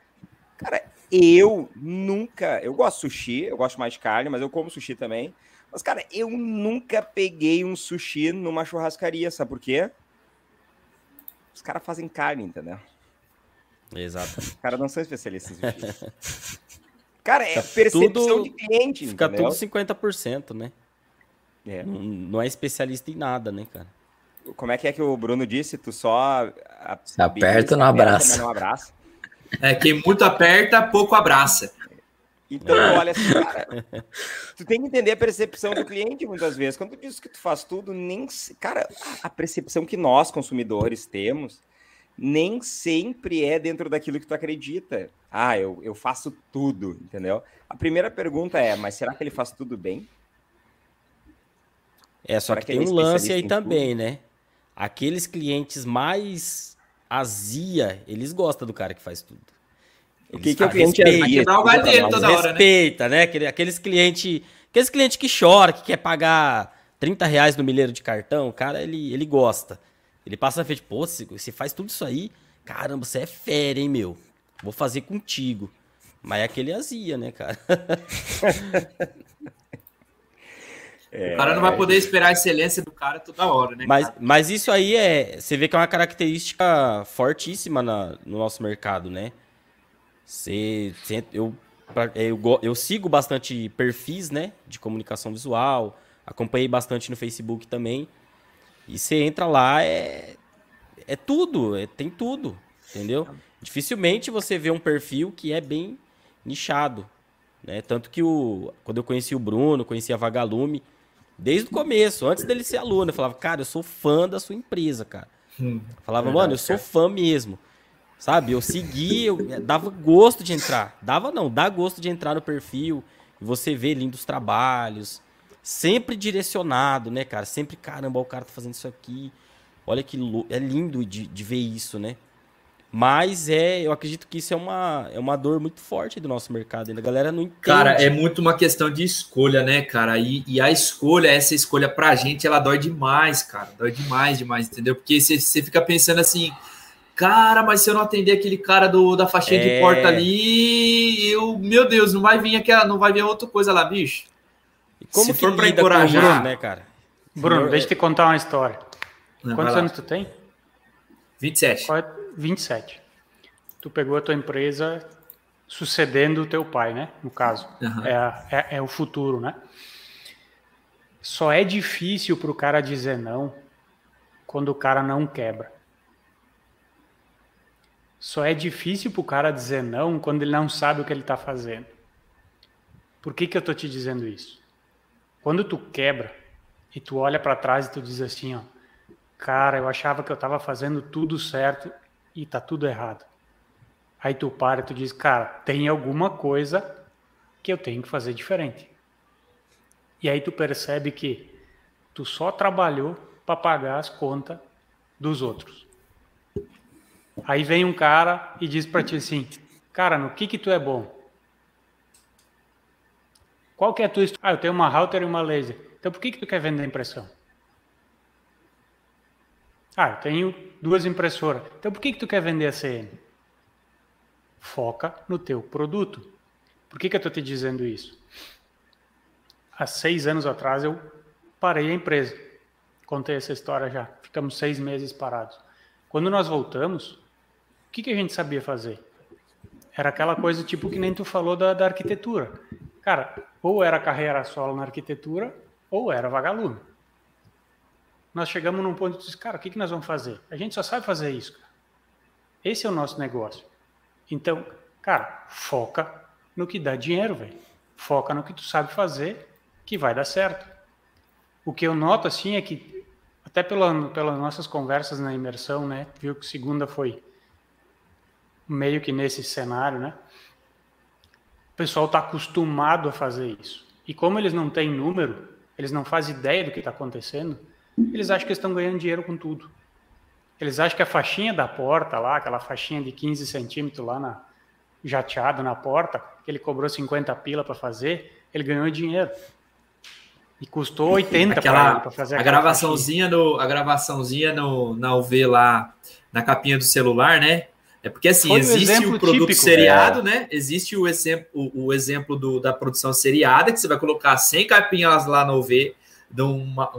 Cara, eu nunca. Eu gosto de sushi, eu gosto mais de carne, mas eu como sushi também. Mas, cara, eu nunca peguei um sushi numa churrascaria, sabe por quê? Os caras fazem carne, entendeu? Exato. Os caras não são especialistas em sushi. Cara, é percepção tudo- de cliente, Fica entendeu? tudo 50%, né? É. Não, não é especialista em nada, né, cara? Como é que é que o Bruno disse? Tu só... Se aperta, não aperta, abraça. não abraça. É, quem muito aperta, pouco abraça. Então, olha assim, cara, tu tem que entender a percepção do cliente muitas vezes. Quando tu diz que tu faz tudo, nem. Cara, a- percepção que nós, consumidores, temos, nem sempre é dentro daquilo que tu acredita. Ah, eu, eu faço tudo, entendeu? A primeira pergunta é, mas será que ele faz tudo bem? É, só Será que que tem é um lance aí também, né? Aqueles clientes mais azia, eles gostam do cara que faz tudo. O que, que é o cliente respeita, quebrar o galho dele toda hora, né? Respeita, né? Aquele- Aqueles clientes aqueles cliente que chora, que quer pagar 30 reais no milheiro de cartão, o cara, ele, ele gosta. Ele passa a frente, pô, você você faz tudo isso aí? Caramba, você é fera, hein, meu? Vou fazer contigo. Mas é aquele azia, né, cara? O cara não vai poder esperar a excelência do cara toda hora, né? Mas, cara? mas isso aí é. Você vê que é uma característica fortíssima na- no nosso mercado, né? Você, você- eu, eu, eu sigo bastante perfis, né? De comunicação visual. Acompanhei bastante no Facebook também. E você entra lá, é. É tudo, é- tem tudo. Entendeu? Dificilmente você vê um perfil que é bem nichado. Né? Tanto que o, quando eu conheci o Bruno, conheci a Vagalume, desde o começo, antes dele ser aluno, eu falava, cara, eu sou fã da sua empresa, cara. Hum, falava, Verdade, mano, eu sou fã mesmo. Sabe? Eu segui, eu dava gosto de entrar. Dava não, dá gosto de entrar no perfil e você vê lindos trabalhos. Sempre direcionado, né, cara? Sempre, caramba, o cara tá fazendo isso aqui. Olha que lou- é lindo de, de ver isso, né? Mas é, eu acredito que isso é uma, é uma dor muito forte do nosso mercado. ainda. A galera não entende. Cara, é muito uma questão de escolha, né, cara? E, e a escolha, essa escolha pra gente, ela dói demais, cara. Dói demais, demais, entendeu? Porque você você fica pensando assim, cara, mas se eu não atender aquele cara do, da faixinha É. de porta ali, eu, meu Deus, não vai vir aquela, não vai vir outra coisa lá, bicho. E como se que for com encorajar- isso, né, cara? Bruno, Senhor, deixa eu te contar uma história. Vai Quantos lá. anos tu tem? 27. Qual é? 27. Tu pegou a tua empresa sucedendo o teu pai, né? No caso. Aham. É, é- é o futuro, né? Só é difícil pro cara dizer não quando o cara não quebra. Só é difícil pro cara dizer não quando ele não sabe o que ele tá fazendo. Por que que eu tô te dizendo isso? Quando tu quebra e tu olha para trás e tu diz assim, ó, cara, eu achava que eu tava fazendo tudo certo e tá tudo errado. Aí tu para e tu diz, cara, tem alguma coisa que eu tenho que fazer diferente. E aí tu percebe que tu só trabalhou para pagar as contas dos outros. Aí vem um cara e diz para ti assim, cara, no que que tu é bom? Qual que é a tua... Ah, eu tenho uma router e uma laser. Então por que que tu quer vender impressão? Ah, eu tenho duas impressoras. Então por que que tu quer vender a CN? Foca no teu produto. Por que que eu estou te dizendo isso? Há seis anos atrás eu parei a empresa. Contei essa história já. Ficamos seis meses parados. Quando nós voltamos, o que, que a gente sabia fazer? Era aquela coisa tipo que nem tu falou da, da arquitetura. Cara, ou era carreira solo na arquitetura, ou era vagalume. Nós chegamos num ponto de dizer, cara, o que, que nós vamos fazer? A gente só sabe fazer isso. Cara. Esse é o nosso negócio. Então, cara, foca no que dá dinheiro, velho. Foca no que tu sabe fazer, que vai dar certo. O que eu noto assim é que até pela, pelas nossas conversas na imersão, né? Viu que segunda foi meio que nesse cenário, né? O pessoal está acostumado a fazer isso. E como eles não têm número, eles não fazem ideia do que está acontecendo, eles acham que estão ganhando dinheiro com tudo. Eles acham que a faixinha da porta lá, aquela faixinha de 15 centímetros lá na jateada na porta, que ele cobrou 50 pila para fazer, ele ganhou dinheiro. E custou 80 para fazer a gravaçãozinha no a gravaçãozinha no na UV lá na capinha do celular, né? É porque assim, Foi existe um o produto típico, seriado, é. né? Existe o exemplo, o, o, exemplo do, da produção seriada, que você vai colocar 100 capinhas lá no UV, de uma,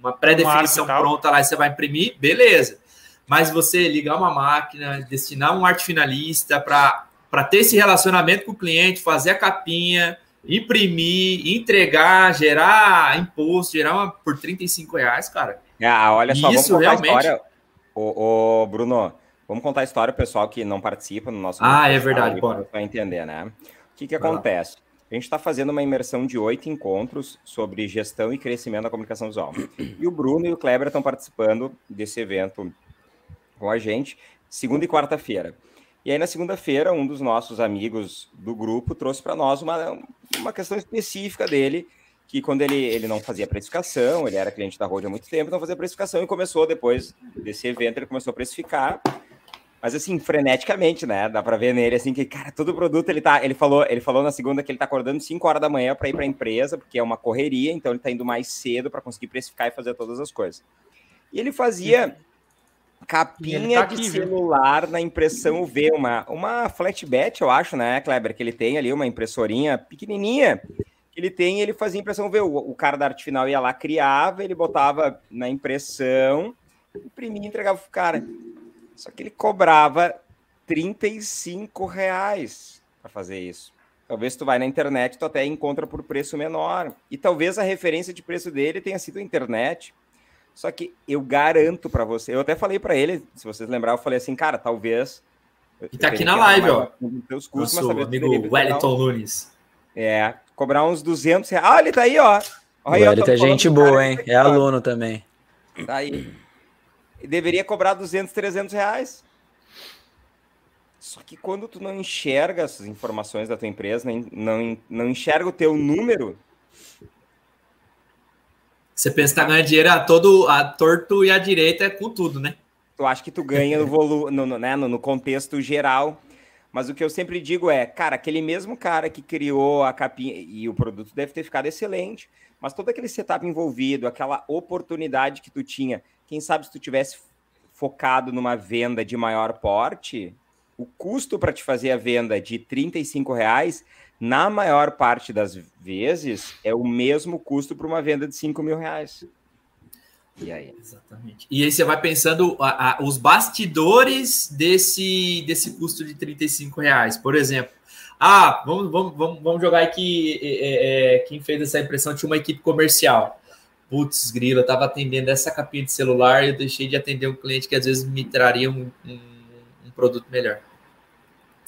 uma pré-definição pronta lá e você vai imprimir, beleza. Mas você ligar uma máquina, destinar um arte finalista para ter esse relacionamento com o cliente, fazer a capinha, imprimir, entregar, gerar imposto, gerar uma por 35 reais, cara. Ah, olha só, Isso vamos realmente... a história. Ô, ô, Bruno, vamos contar a história pro pessoal que não participa no nosso Ah, é verdade, pode. Para entender, né? O que, que acontece? A gente está fazendo uma imersão de oito encontros sobre gestão e crescimento da comunicação visual. E o Bruno e o Kleber estão participando desse evento com a gente, segunda e quarta-feira. E aí, na segunda-feira, um dos nossos amigos do grupo trouxe para nós uma, uma questão específica dele, que quando ele, ele não fazia precificação, ele era cliente da Road há muito tempo, não fazia precificação e começou, depois desse evento, ele começou a precificar, mas assim, freneticamente, né? Dá para ver nele, assim, que, cara, todo produto ele tá. Ele falou, ele falou na segunda que ele tá acordando 5 horas da manhã para ir para a empresa, porque é uma correria, então ele tá indo mais cedo para conseguir precificar e fazer todas as coisas. E ele fazia capinha tá de celular viu? na impressão UV, uma, uma flatbed, eu acho, né, Kleber, que ele tem ali, uma impressorinha pequenininha, que ele tem, ele fazia impressão UV, o, o cara da arte final ia lá, criava, ele botava na impressão, imprimia e entregava pro cara. Só que ele cobrava 35 reais para fazer isso. Talvez tu vai na internet, tu até encontra por preço menor. E talvez a referência de preço dele tenha sido a internet. Só que eu garanto para você, eu até falei para ele, se vocês lembrar, eu falei assim, cara, talvez. E tá aqui na live, ó. Teus custos, Nosso mas amigo Wellington Nunes. É, cobrar uns 200 reais. Ah, ele tá aí, ó. Olha, o Wellington é gente boa, hein? É aluno também. Tá aí. Deveria cobrar 200, 300 reais. Só que quando tu não enxerga essas informações da tua empresa, não, não enxerga o teu número, você pensa que tá ganhando dinheiro a todo a torto e a direita com tudo, né? Tu acha que tu ganha no, volume, no, no, né, no, no contexto geral. Mas o que eu sempre digo é, cara, aquele mesmo cara que criou a capinha e o produto deve ter ficado excelente, mas todo aquele setup envolvido, aquela oportunidade que tu tinha, quem sabe se tu tivesse focado numa venda de maior porte, o custo para te fazer a venda de 35 reais na maior parte das vezes, é o mesmo custo para uma venda de 5 mil reais. E aí? Exatamente. E aí você vai pensando a, a, os bastidores desse, desse custo de 35 reais. Por exemplo, ah, vamos, vamos, vamos, jogar aqui. É, é, quem fez essa impressão tinha uma equipe comercial. Putz, grila, estava atendendo essa capinha de celular e eu deixei de atender um cliente que às vezes me traria um, um, um produto melhor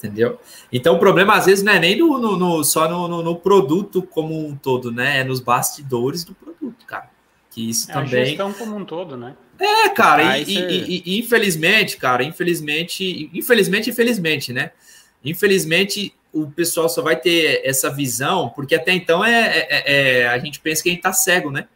entendeu? Então o problema às vezes não é nem no, no, no só no, no, produto como um todo, né? É nos bastidores do produto, cara. Que isso é também. A gestão como um todo, né? É, cara, ah, e, e, e, infelizmente, cara, infelizmente, infelizmente, infelizmente, né? Infelizmente, o pessoal só vai ter essa visão, porque até então é, é, é a gente pensa que a gente tá cego, né?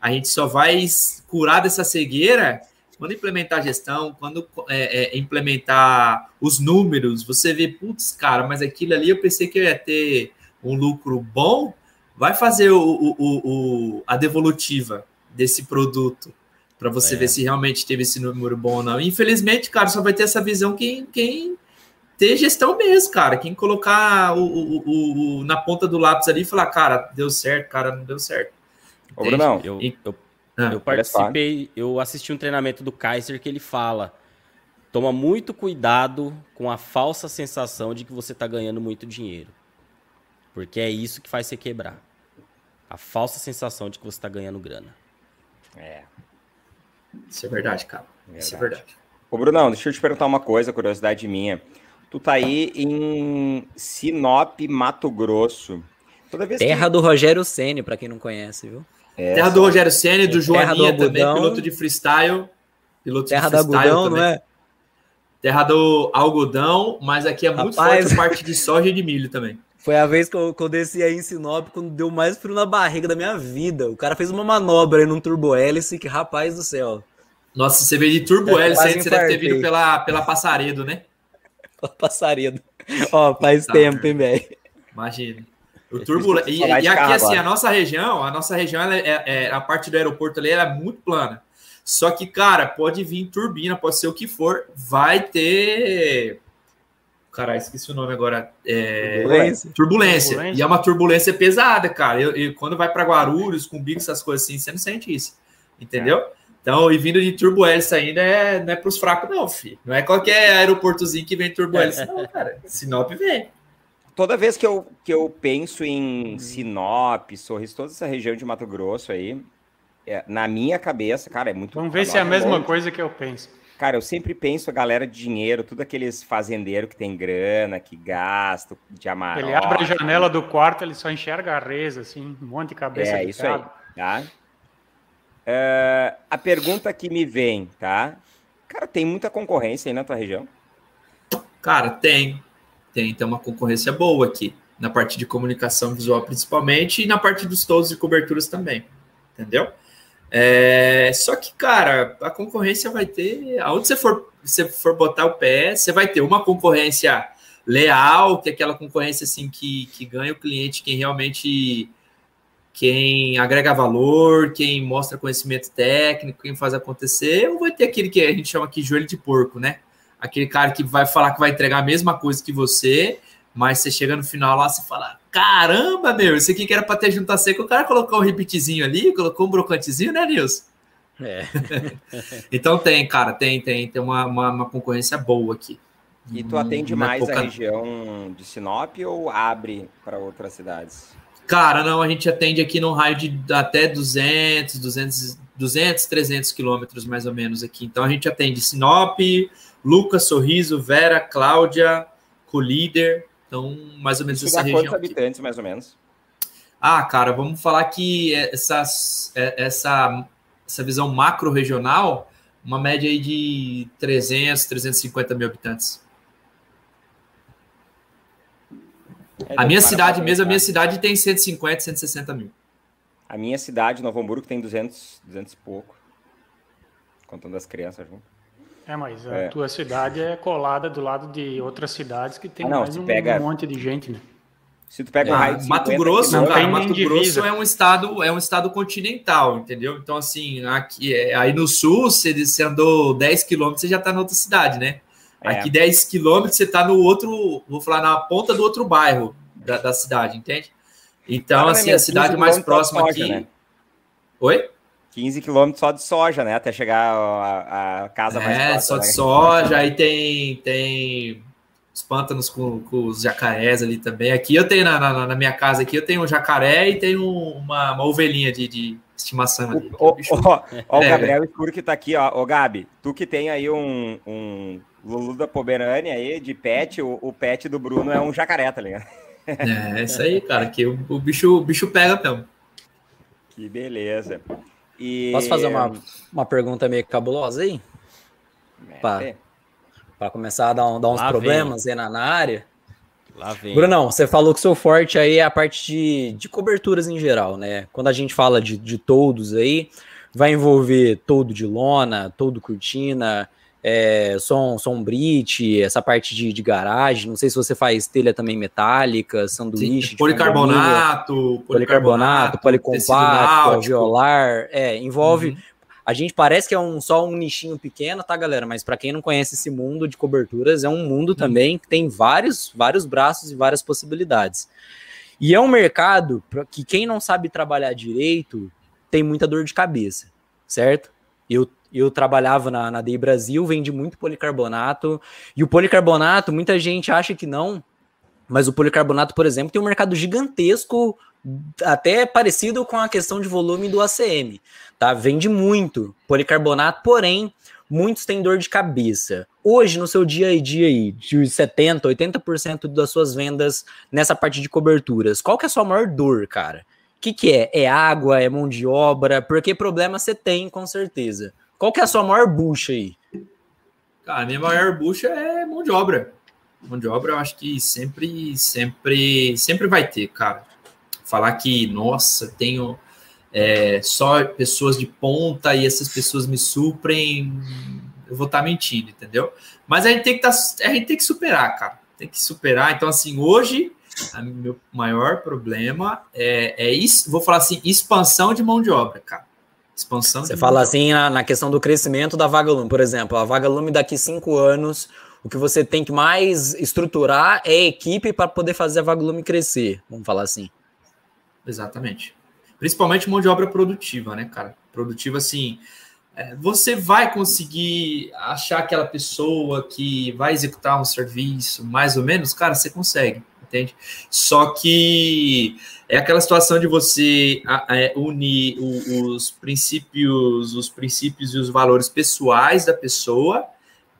A gente só vai curar dessa cegueira quando implementar a gestão, quando é, é, implementar os números, você vê, putz, cara, mas aquilo ali eu pensei que eu ia ter um lucro bom, vai fazer o, o, o a devolutiva desse produto para você é. ver se realmente teve esse número bom ou não. Infelizmente, cara, só vai ter essa visão quem, quem ter gestão mesmo, cara. Quem colocar o, o, o, na ponta do lápis ali e falar, cara, deu certo, cara, não deu certo. Ô, Brunão, eu, eu ah, eu participei, eu assisti um treinamento do Kaiser que ele fala toma muito cuidado com a falsa sensação de que você está ganhando muito dinheiro. Porque é isso que faz você quebrar. A falsa sensação de que você está ganhando grana. É. Isso é verdade, cara. Isso é verdade. Ô, Brunão, deixa eu te perguntar uma coisa, curiosidade minha. Tu tá aí em Sinop, Mato Grosso. Toda vez Terra que... do Rogério Ceni, para quem não conhece, viu? É, Terra do Rogério Ceni, do Joaninha do também, piloto de freestyle. Piloto Terra de freestyle do algodão, também. não é? Terra do algodão, mas aqui é muito Rapaz... forte a parte de soja e de milho também. Foi a vez que eu, que eu desci aí em Sinop, quando deu mais frio na barriga da minha vida. O cara fez uma manobra aí num turbo hélice, que rapaz do céu. Nossa, você veio de turbo hélice, você deve ter vindo pela, pela Passaredo, né? Pela Passaredo. Ó, faz tá, tempo, hein, velho? Imagina. O turbo... E, e aqui, assim, a nossa região, a nossa região, ela é, é, a parte do aeroporto ali, ela é muito plana. Só que, cara, pode vir turbina, pode ser o que for, vai ter Caralho, esqueci o nome agora. É... Turbulência. Turbulência. turbulência. E é uma turbulência pesada, cara. Eu, eu quando vai para Guarulhos, com bico, essas coisas assim, você não sente isso. Entendeu? É. Então, e vindo de turbohélice ainda é, não é para os fracos, não, filho. Não é qualquer aeroportozinho que vem turbohélice, não, cara. Sinop vem. Toda vez que eu, que eu penso em Sinop, Sorriso, toda essa região de Mato Grosso aí, é, na minha cabeça, cara, é muito. Vamos ver se é a mesma longe. coisa que eu penso. Cara, eu sempre penso a galera de dinheiro, tudo aqueles fazendeiros que tem grana, que gasta, de amarelo. Ele abre a janela do quarto, ele só enxerga a reza, assim, um monte de cabeça. É, isso aí, tá? Uh, a pergunta que me vem, tá? Cara, tem muita concorrência aí na tua região? Cara, tem. Tem, tem uma concorrência boa aqui. Na parte de comunicação visual, principalmente, e na parte dos toldos e coberturas também. Entendeu? É, só que, cara, a concorrência vai ter. Aonde você for, você for botar o pé, você vai ter uma concorrência leal, que é aquela concorrência assim que, que ganha o cliente, quem realmente quem agrega valor, quem mostra conhecimento técnico, quem faz acontecer, ou vai ter aquele que a gente chama aqui joelho de porco, né? Aquele cara que vai falar que vai entregar a mesma coisa que você, mas você chega no final lá, você fala: caramba, meu, isso aqui que era para ter junta seca, o cara colocou um repeatzinho ali, colocou um brocantezinho, né, Nilson? É. então tem, cara, tem, tem, tem uma, uma, uma concorrência boa aqui. E tu atende hum, mais pouca... a região de Sinop ou abre para outras cidades? Cara, não, a gente atende aqui num raio de até 200, 200, 200 300 quilômetros mais ou menos aqui. Então a gente atende Sinop, Lucas, Sorriso, Vera, Cláudia, Colíder, então, mais ou menos essa região. Quantos habitantes, mais ou menos? Ah, cara, vamos falar que essas, é, essa, essa visão macro-regional, uma média aí de 300, 350 mil habitantes. É, a minha cidade mesmo, a minha cidade tem 150, 160 mil. A minha cidade, Novo Hamburgo, tem 200, 200 e pouco. Contando as crianças junto. É, mas a é. tua cidade é colada do lado de outras cidades que tem ah, não, mais um, pega... um, monte de gente, né? Se tu pega um raio de Mato Grosso, não cara, Mato Grosso é um estado, é um estado continental, entendeu? Então assim, aqui é, aí no sul, você, você andou 10 quilômetros, você já tá na outra cidade, né? É. Aqui 10 quilômetros, você tá no outro, vou falar na ponta do outro bairro da, da cidade, entende? Então, cara, assim, a cidade mais próxima aqui. Né? Oi? 15 quilômetros só de soja, né? Até chegar a, a casa mais É, só de né? soja, aí tem, tem os pântanos com, com, os jacarés ali também. Aqui eu tenho, na, na, na, minha casa aqui, eu tenho um jacaré e tenho uma, uma ovelhinha de, de estimação ali. Ó, o é, Gabriel Escuro que tá aqui, ó. Ô, Gabi, tu que tem aí um, um Lulu da Pomerânia aí, de pet, o, o pet do Bruno é um jacaré, tá ligado? É, isso aí, cara, que o, o, bicho, o bicho pega mesmo. Que beleza. E... Posso fazer uma, uma pergunta meio cabulosa aí? Para começar a dar, dar uns Lá problemas vem. aí na, na área. Lá vem. Brunão, você falou que o seu forte aí é a parte de, de coberturas em geral, né? Quando a gente fala de, de todos aí, vai envolver todo de lona, todo cortina, é, som, som brit, essa parte de, de, garagem. Não sei se você faz telha também metálica, sanduíche. Sim, policarbonato, policarbonato, policompacto, alveolar. É, envolve. Uhum. A gente parece que é um, só um nichinho pequeno, tá, galera? Mas para quem não conhece esse mundo de coberturas, é um mundo uhum. também que tem vários, vários braços e várias possibilidades. E é um mercado que quem não sabe trabalhar direito tem muita dor de cabeça, certo? Eu, eu trabalhava na, na DI Brasil, vendi muito policarbonato. E o policarbonato, muita gente acha que não, mas o policarbonato, por exemplo, tem um mercado gigantesco, até parecido com a questão de volume do ACM, tá? Vende muito policarbonato, porém, muitos têm dor de cabeça. Hoje, no seu dia a dia aí, de 70%, 80% das suas vendas nessa parte de coberturas, qual que é a sua maior dor, cara? O que, que é? É água? É mão de obra? Porque problema você tem, com certeza. Qual que é a sua maior bucha aí? Cara, a minha maior bucha é mão de obra. Mão de obra eu acho que sempre, sempre, sempre vai ter, cara. Falar que, nossa, tenho é, só pessoas de ponta e essas pessoas me suprem, eu vou estar tá mentindo, entendeu? Mas a gente tem que tá, a gente tem que superar, cara. Tem que superar. Então, assim, hoje o meu maior problema é, é isso, vou falar assim, expansão de mão de obra, cara. Expansão Você fala assim na, na, questão do crescimento da vaga lume, por exemplo, a vaga lume daqui cinco anos, o que você tem que mais estruturar é a equipe para poder fazer a vaga lume crescer, vamos falar assim. Exatamente. Principalmente mão de obra produtiva, né, cara? Produtiva, assim, é, você vai conseguir achar aquela pessoa que vai executar um serviço, mais ou menos, cara, você consegue entende? Só que é aquela situação de você é, unir os princípios, os princípios e os valores pessoais da pessoa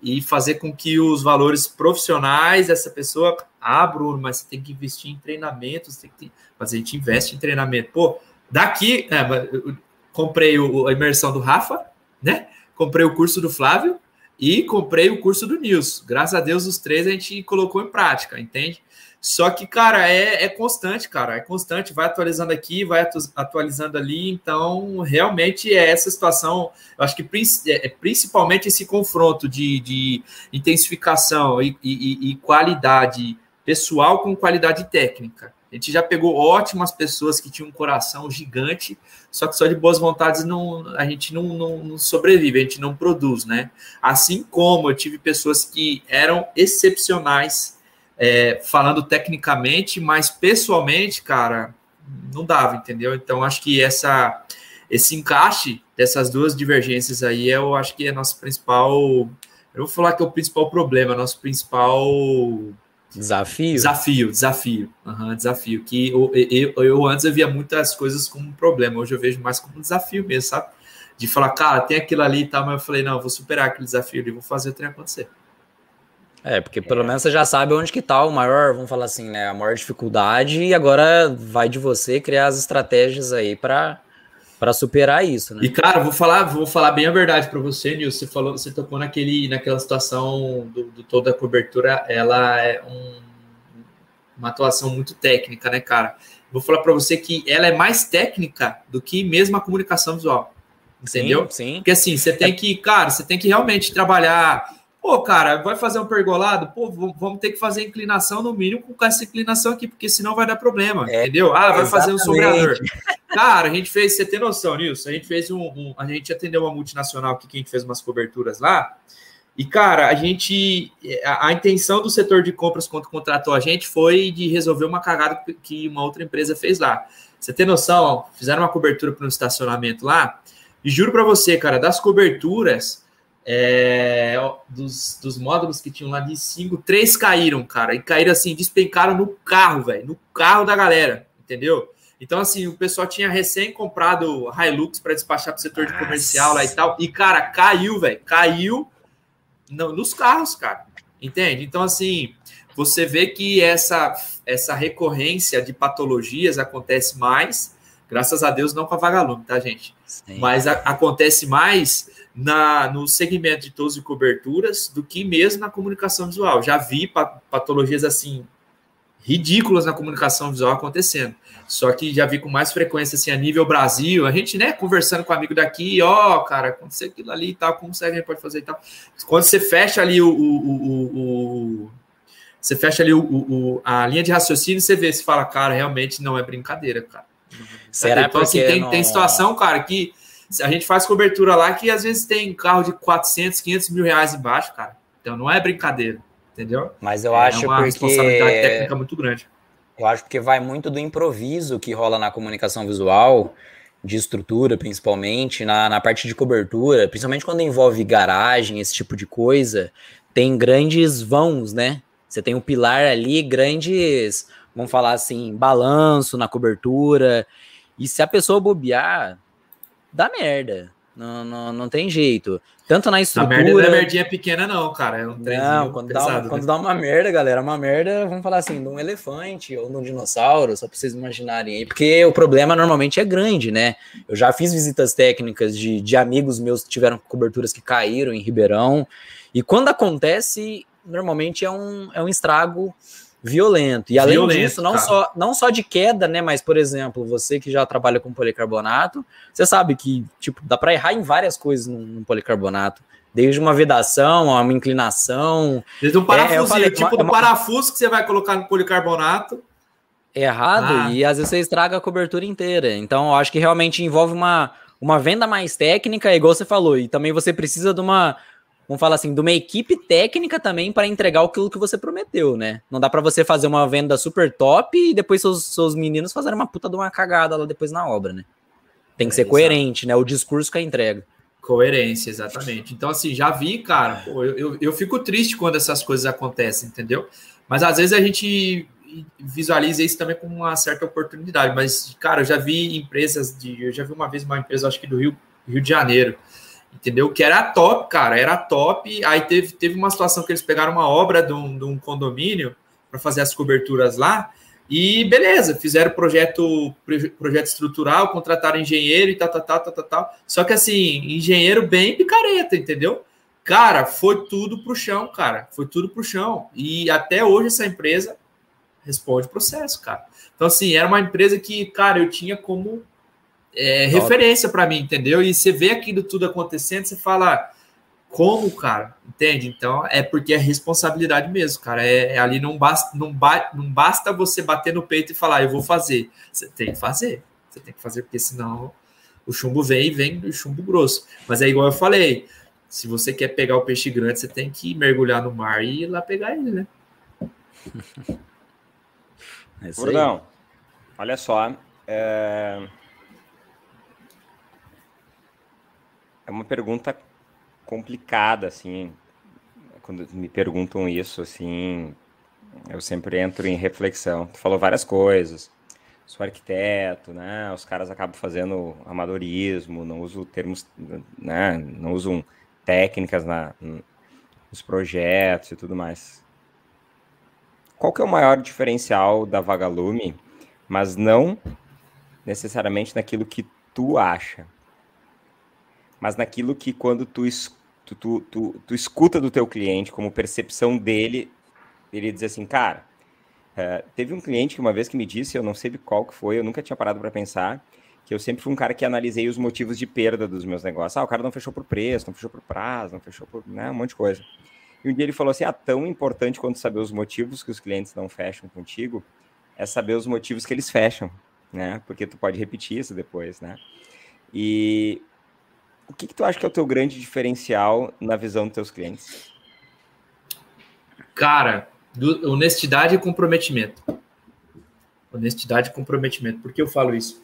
e fazer com que os valores profissionais dessa pessoa, ah, Bruno, mas você tem que investir em treinamento, você tem que mas a gente investe em treinamento. Pô, daqui, é, comprei o, a imersão do Rafa, né? Comprei o curso do Flávio e comprei o curso do Nilson. Graças a Deus, os três a gente colocou em prática, entende? Só que, cara, é, é constante, cara, é constante, vai atualizando aqui, vai atualizando ali, então realmente é essa situação, eu acho que é, é principalmente esse confronto de, de intensificação e, e, e qualidade pessoal com qualidade técnica. A gente já pegou ótimas pessoas que tinham um coração gigante, só que só de boas vontades não, a gente não, não, não, sobrevive, a gente não produz, né? Assim como eu tive pessoas que eram excepcionais é, falando tecnicamente, mas pessoalmente, cara, não dava, entendeu? Então, acho que essa, esse encaixe dessas duas divergências aí, eu acho que é nosso principal. Eu vou falar que é o principal problema, nosso principal. Desafio? Desafio, desafio. Uhum, desafio. Que eu, eu, eu, antes eu via muitas coisas como um problema, hoje eu vejo mais como um desafio mesmo, sabe? De falar, cara, tem aquilo ali e tal, mas eu falei, não, eu vou superar aquele desafio ali, vou fazer o trem acontecer. É, porque pelo é. menos você já sabe onde que tá o maior, vamos falar assim, né, a maior dificuldade e agora vai de você criar as estratégias aí para para superar isso, né? E cara, vou falar, vou falar bem a verdade para você, Nilson. Você falou, você tocou naquele, naquela situação do, do toda a cobertura, ela é um, uma atuação muito técnica, né, cara? Vou falar para você que ela é mais técnica do que mesmo a comunicação visual. Entendeu? Sim, sim. Porque assim, você tem que, cara, você tem que realmente trabalhar Pô, cara, vai fazer um pergolado? Pô, vamos ter que fazer inclinação no mínimo com essa inclinação aqui, porque senão vai dar problema, é, entendeu? Ah, vai exatamente. fazer um sobrador. Cara, a gente fez, você tem noção, Nilson? A gente fez um, um, A gente atendeu uma multinacional aqui que a gente fez umas coberturas lá. E, cara, a gente. A, a intenção do setor de compras quando contratou a gente foi de resolver uma cagada que uma outra empresa fez lá. Você tem noção? Fizeram uma cobertura para um estacionamento lá. E juro para você, cara, das coberturas é, dos, dos módulos que tinham lá de cinco, três caíram, cara. E caíram assim, despencaram no carro, velho. No carro da galera, entendeu? Então, assim, o pessoal tinha recém comprado Hilux para despachar para o setor de comercial lá e tal. E, cara, caiu, velho. Caiu no, nos carros, cara. Entende? Então, assim, você vê que essa, essa recorrência de patologias acontece mais, graças a Deus, não com a vagalume, tá, gente? Sim. Mas a, acontece mais na, no segmento de todos e coberturas do que mesmo na comunicação visual. Já vi patologias assim ridículas na comunicação visual acontecendo. Só que já vi com mais frequência assim a nível Brasil, a gente, né, conversando com um amigo daqui, ó, oh, cara, aconteceu aquilo ali e tal, como será que a gente pode fazer e tal. Quando você fecha ali o, o, o, o você fecha ali o, a linha de raciocínio, você vê, se fala, cara, realmente não é brincadeira, cara. Será então, assim, tem, não... tem situação, cara, que a gente faz cobertura lá que às vezes tem carro de 400, 500 mil reais embaixo, cara. Então não é brincadeira, entendeu? Mas eu acho é uma porque... responsabilidade técnica muito grande. Eu acho que vai muito do improviso que rola na comunicação visual. de estrutura, principalmente, na, na parte de cobertura, principalmente quando envolve garagem, esse tipo de coisa, tem grandes vãos, né? Você tem um pilar ali, grandes, vamos falar assim, balanço na cobertura. E se a pessoa bobear, dá merda. Não, não, não tem jeito. Tanto na estrutura. A merda não é merdinha pequena, não, cara. É um não, quando, pesado, dá, né? quando dá uma merda, galera, uma merda, vamos falar assim, de um elefante ou de um dinossauro, só para vocês imaginarem aí. Porque o problema normalmente é grande, né? Eu já fiz visitas técnicas de, de amigos meus que tiveram coberturas que caíram em Ribeirão. E quando acontece, normalmente é um, é um estrago violento. E além violento, disso, não só, não só de queda, né? Mas, por exemplo, você que já trabalha com policarbonato, você sabe que tipo, dá para errar em várias coisas no, policarbonato. Desde uma vedação, uma inclinação. Desde um parafuso, é, falei, tipo uma, do parafuso que você vai colocar no policarbonato. É errado, ah. e às vezes você estraga a cobertura inteira. Então, eu acho que realmente envolve uma, uma venda mais técnica, igual você falou, e também você precisa de uma vamos falar assim, de uma equipe técnica também para entregar aquilo que você prometeu, né? Não dá para você fazer uma venda super top e depois seus, seus meninos fazerem uma puta de uma cagada lá depois na obra, né? Tem que é, ser coerente, né? O discurso com a entrega. Coerência, exatamente. Então, assim, já vi, cara, pô, eu, eu, eu fico triste quando essas coisas acontecem, entendeu? Mas às vezes a gente visualiza isso também como uma certa oportunidade. Mas, cara, eu já vi empresas de. Eu já vi uma vez uma empresa, acho que do Rio, Rio de Janeiro, entendeu? Que era top, cara, era top. Aí teve, teve uma situação que eles pegaram uma obra de um, de um condomínio para fazer as coberturas lá. E beleza, fizeram projeto projeto estrutural, contrataram engenheiro e tal, tal, tal, tal, tal. Só que assim, engenheiro bem picareta, entendeu? Cara, foi tudo pro chão, cara. Foi tudo pro chão. E até hoje essa empresa responde processo, cara. Então, assim, era uma empresa que, cara, eu tinha como é, referência para mim, entendeu? E você vê aquilo tudo acontecendo, você fala, como, cara? Entende? Então é porque é responsabilidade mesmo, cara. É, é, ali não basta, não, ba, não basta você bater no peito e falar, eu vou fazer. Você tem que fazer. Você tem que fazer, porque senão o chumbo vem e vem do chumbo grosso. Mas é igual eu falei: se você quer pegar o peixe grande, você tem que mergulhar no mar e ir lá pegar ele, né? É Bordão, olha só. É... é uma pergunta complicada, assim. Quando me perguntam isso, assim, eu sempre entro em reflexão. Tu falou várias coisas. Sou arquiteto, né? Os caras acabam fazendo amadorismo, não uso termos, né? Não usam técnicas na, nos projetos e tudo mais. Qual que é o maior diferencial da Vagalume, mas não necessariamente naquilo que tu acha? Mas naquilo que quando tu, tu, tu, tu, tu escuta do teu cliente como percepção dele, ele diz assim, cara, uh, teve um cliente que uma vez que me disse, eu não sei qual que foi, eu nunca tinha parado para pensar, que eu sempre fui um cara que analisei os motivos de perda dos meus negócios. Ah, o cara não fechou por preço, não fechou por prazo, não fechou por né, um monte de coisa. E um dia ele falou assim: ah, tão importante quanto saber os motivos que os clientes não fecham contigo é saber os motivos que eles fecham, né? Porque tu pode repetir isso depois, né? E o que, que tu acha que é o teu grande diferencial na visão dos teus clientes? Cara, do, honestidade e comprometimento. Honestidade e comprometimento. Por que eu falo isso?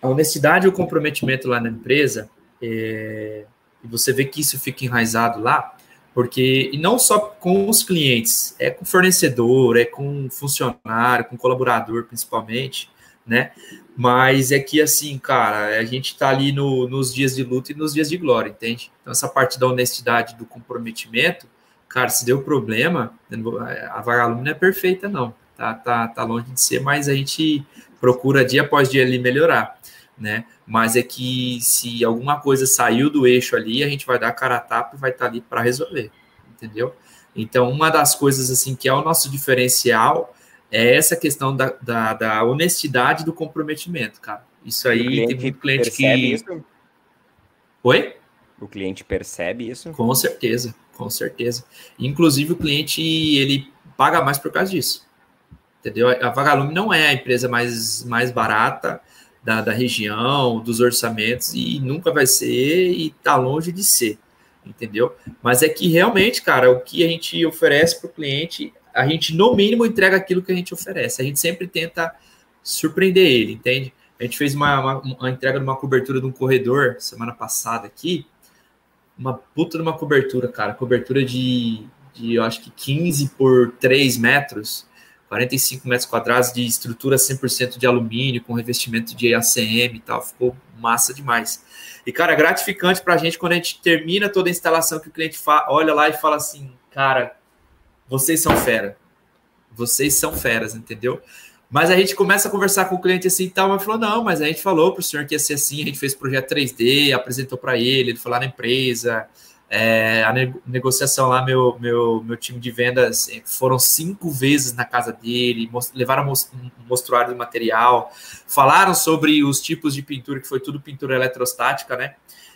A honestidade e o comprometimento lá na empresa, é, você vê que isso fica enraizado lá, porque, e não só com os clientes, é com fornecedor, é com funcionário, com colaborador principalmente, né? Mas é que, assim, cara, a gente tá ali no, nos dias de luta e nos dias de glória, entende? Então, essa parte da honestidade, do comprometimento, cara, se deu problema, a vagalume não é perfeita, não. Tá, tá, tá longe de ser, mas a gente procura dia após dia ali melhorar, né? Mas é que se alguma coisa saiu do eixo ali, a gente vai dar cara a tapa e vai estar tá ali para resolver, entendeu? Então, uma das coisas, assim, que é o nosso diferencial é essa questão da, da, da honestidade do comprometimento, cara. Isso aí tem muito cliente que. Isso? Oi? O cliente percebe isso? Com certeza, com certeza. Inclusive, o cliente ele paga mais por causa disso. Entendeu? A Vagalume não é a empresa mais, mais barata da, da região, dos orçamentos, e nunca vai ser, e tá longe de ser. Entendeu? Mas é que realmente, cara, o que a gente oferece para o cliente a gente, no mínimo, entrega aquilo que a gente oferece. A gente sempre tenta surpreender ele, entende? A gente fez uma, uma, uma entrega de uma cobertura de um corredor semana passada aqui. Uma puta de uma cobertura, cara. Cobertura de, de eu acho que 15 por 3 metros, 45 metros quadrados de estrutura 100% de alumínio, com revestimento de ACM e tal. Ficou massa demais. E, cara, gratificante para a gente quando a gente termina toda a instalação que o cliente olha lá e fala assim, cara, vocês são fera. Vocês são feras, entendeu? Mas a gente começa a conversar com o cliente assim e tal, mas falou: não, mas a gente falou para o senhor que ia ser assim, a gente fez projeto 3D, apresentou para ele, ele foi lá na empresa, é, a negociação lá, meu, meu, meu time de vendas é, foram cinco vezes na casa dele, levaram um mostruário de material, falaram sobre os tipos de pintura, que foi tudo pintura eletrostática, né?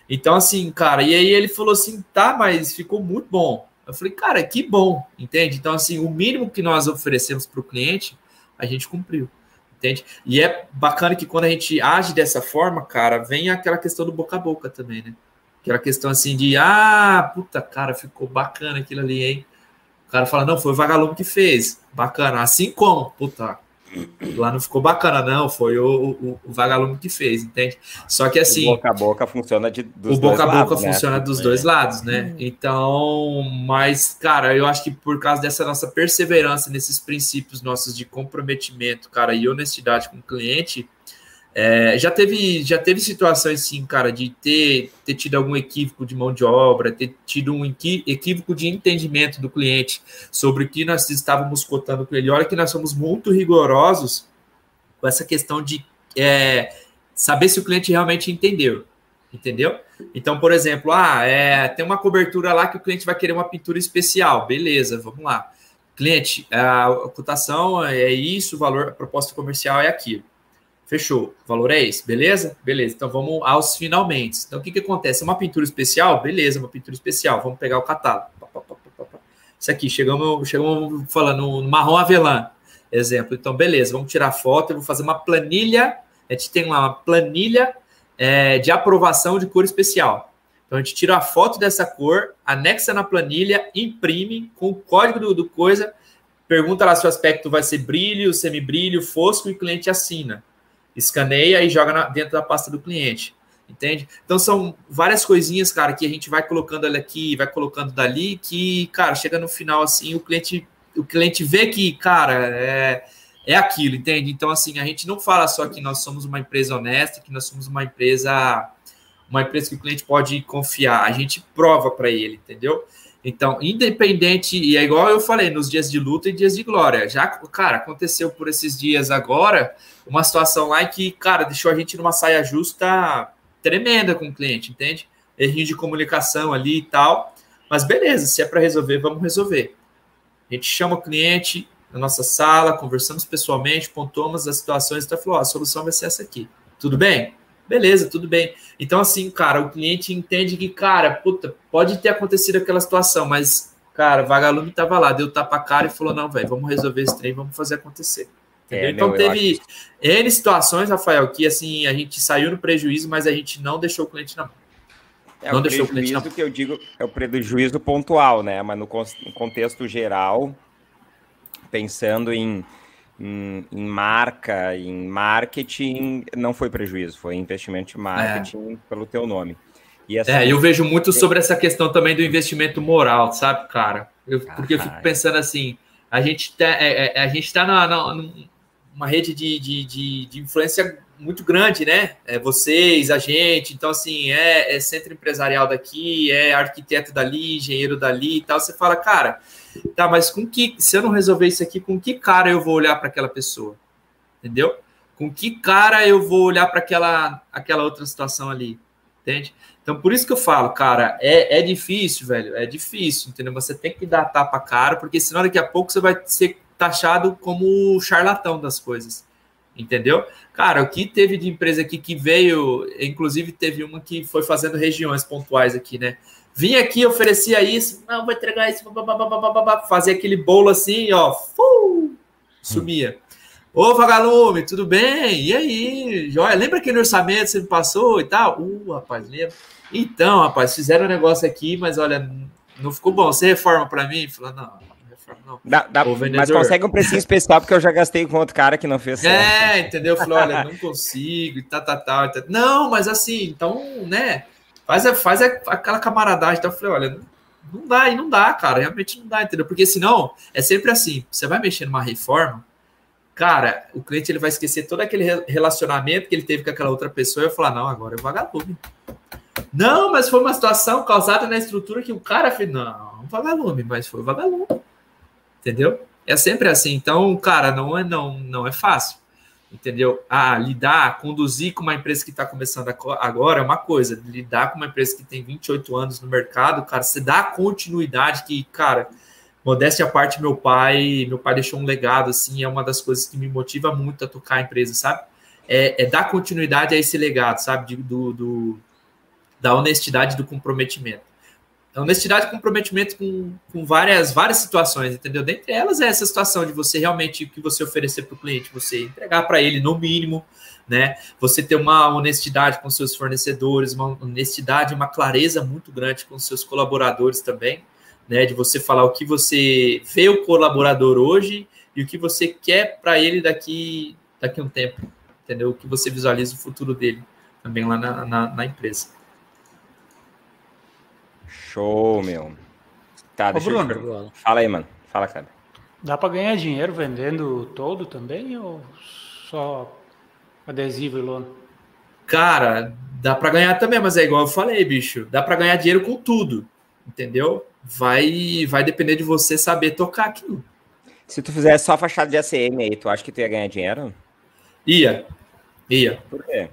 Então, assim, cara, e aí ele falou assim: tá, mas ficou muito bom. Eu falei, cara, que bom, entende? Então, assim, o mínimo que nós oferecemos para o cliente a gente cumpriu. Entende? E é bacana que quando a gente age dessa forma, cara, vem aquela questão do boca a boca também, né? Aquela questão assim de, ah, puta, cara, ficou bacana aquilo ali, hein? O cara fala, não, foi o vagalume que fez. Bacana. Assim como, puta, Lá não ficou bacana, não. Foi o, o, o, vagalume que fez, entende? Só que assim. O boca a boca funciona de dos O boca a boca lados, né? funciona né? dos dois lados, né? Então, mas, cara, eu acho que por causa dessa nossa perseverança nesses princípios nossos de comprometimento, cara, e honestidade com o cliente, é, já, teve, já teve situações, sim, cara, de ter, ter tido algum equívoco de mão de obra, ter tido um equívoco de entendimento do cliente sobre o que nós estávamos cotando com ele. Olha que nós somos muito rigorosos com essa questão de é, saber se o cliente realmente entendeu. Entendeu? Então, por exemplo, ah, é, tem uma cobertura lá que o cliente vai querer uma pintura especial. Beleza, vamos lá. Cliente, a cotação é isso, o valor, a proposta comercial é aquilo. Fechou. O valor é esse, beleza? Beleza. Então vamos aos finalmente. Então o que, que acontece? Uma pintura especial? Beleza, uma pintura especial. Vamos pegar o catálogo. Isso aqui, chegamos, chegamos falando no marrom avelã, exemplo. Então, beleza, vamos tirar foto. Eu vou fazer uma planilha. A gente tem lá uma planilha é, de aprovação de cor especial. Então a gente tira a foto dessa cor, anexa na planilha, imprime com o código do, do coisa, pergunta lá se o aspecto vai ser brilho, semibrilho, fosco e o cliente assina escaneia e joga na, dentro da pasta do cliente. Entende? Então são várias coisinhas, cara, que a gente vai colocando ali aqui, vai colocando dali, que, cara, chega no final assim, o cliente, o cliente vê que, cara, é, é aquilo, entende? Então, assim, a gente não fala só que nós somos uma empresa honesta, que nós somos uma empresa, uma empresa que o cliente pode confiar, a gente prova para ele, entendeu? Então, independente, e é igual eu falei, nos dias de luta e dias de glória. Já, cara, aconteceu por esses dias agora uma situação lá que, cara, deixou a gente numa saia justa tremenda com o cliente, entende? Errinho de comunicação ali e tal. Mas beleza, se é para resolver, vamos resolver. A gente chama o cliente na nossa sala, conversamos pessoalmente, pontuamos as situações e então falou: a solução vai ser essa aqui. Tudo bem? Beleza, tudo bem. Então, assim, cara, o cliente entende que, cara, puta, pode ter acontecido aquela situação, mas, cara, vagalume tava lá, deu tapa a cara e falou: não, velho, vamos resolver esse trem, vamos fazer acontecer. É, então meu, teve N situações, Rafael, que assim, a gente saiu no prejuízo, mas a gente não deixou o cliente na mão. É, não o deixou o cliente na mão. que eu digo é o prejuízo pontual, né? Mas no contexto geral, pensando em em, em, marca, em marketing, não foi prejuízo, foi investimento em marketing é. pelo teu nome. E essa... É, eu vejo muito sobre essa questão também do investimento moral, sabe, cara? Eu, porque eu fico pensando assim, a gente tá, é, é, a gente tá na, na, numa rede de, de, de, de, influência muito grande, né? É vocês, a gente, então assim, é, é centro empresarial daqui, é arquiteto dali, engenheiro dali e tal. Você fala, cara, Tá, mas com que, se eu não resolver isso aqui, com que cara eu vou olhar para aquela pessoa? Entendeu? Com que cara eu vou olhar para aquela, aquela outra situação ali? Entende? Então, por isso que eu falo, cara, é, é difícil, velho, é difícil, entendeu? Você tem que dar tapa cara, porque senão daqui a pouco você vai ser taxado como charlatão das coisas, entendeu? Cara, o que teve de empresa aqui que veio, inclusive teve uma que foi fazendo regiões pontuais aqui, né? Vinha aqui, oferecia isso, não, vou entregar isso, fazia aquele bolo assim, ó, fu, sumia. Ô, vagalume, tudo bem? E aí? Joia, lembra aquele orçamento que você me passou e tal? Uh, rapaz, lembra? Então, rapaz, fizeram um negócio aqui, mas olha, não ficou bom. Você reforma para mim? Falou, não, não. Dá- dá- Ô, mas consegue um precinho especial porque eu já gastei com outro cara que não fez certo. É, entendeu? Eu falei, olha, não consigo e tal, tal. e tal. Não, mas assim, então, né? Faz, a- faz a- aquela camaradagem. Então eu falei, olha, não, dá, e não dá, cara. Realmente não dá, entendeu? Porque senão, é sempre assim: você vai mexer numa reforma, cara, o cliente ele vai esquecer todo aquele re- relacionamento que ele teve com aquela outra pessoa e vai falar, não, agora é vagalume. Não, mas foi uma situação causada na estrutura que o cara fez. Não, vagalume, mas foi vagalume. Entendeu? É sempre assim. Então, cara, não é, não, não é fácil. Entendeu? Ah, lidar, conduzir com uma empresa que está começando agora é uma coisa. Lidar com uma empresa que tem 28 anos no mercado, cara, você dá continuidade que, cara, modéstia à parte, meu pai, meu pai deixou um legado, assim, é uma das coisas que me motiva muito a tocar a empresa, sabe? É, é dar continuidade a esse legado, sabe? De- do, do- da honestidade do comprometimento. A honestidade e comprometimento com, com várias, várias situações, entendeu? Dentre elas é essa situação de você realmente o que você oferecer para o cliente, você entregar para ele no mínimo, né? Você ter uma honestidade com seus fornecedores, uma honestidade, uma clareza muito grande com seus colaboradores também, né? De você falar o que você vê o colaborador hoje e o que você quer para ele daqui daqui a um tempo, entendeu? O que você visualiza o futuro dele também lá na, na, na empresa. Show, meu. Tá, Ô, deixa eu Bruno. perguntar. Fala aí, mano. Fala, cara. Dá para ganhar dinheiro vendendo todo também ou só adesivo e lona? Cara, dá para ganhar também, mas é igual eu falei, bicho. Dá para ganhar dinheiro com tudo, entendeu? Vai, vai depender de você saber tocar aquilo. Se tu fizesse só fachada de ACM aí, tu acha que tu ia ganhar dinheiro? Ia, ia. Por quê?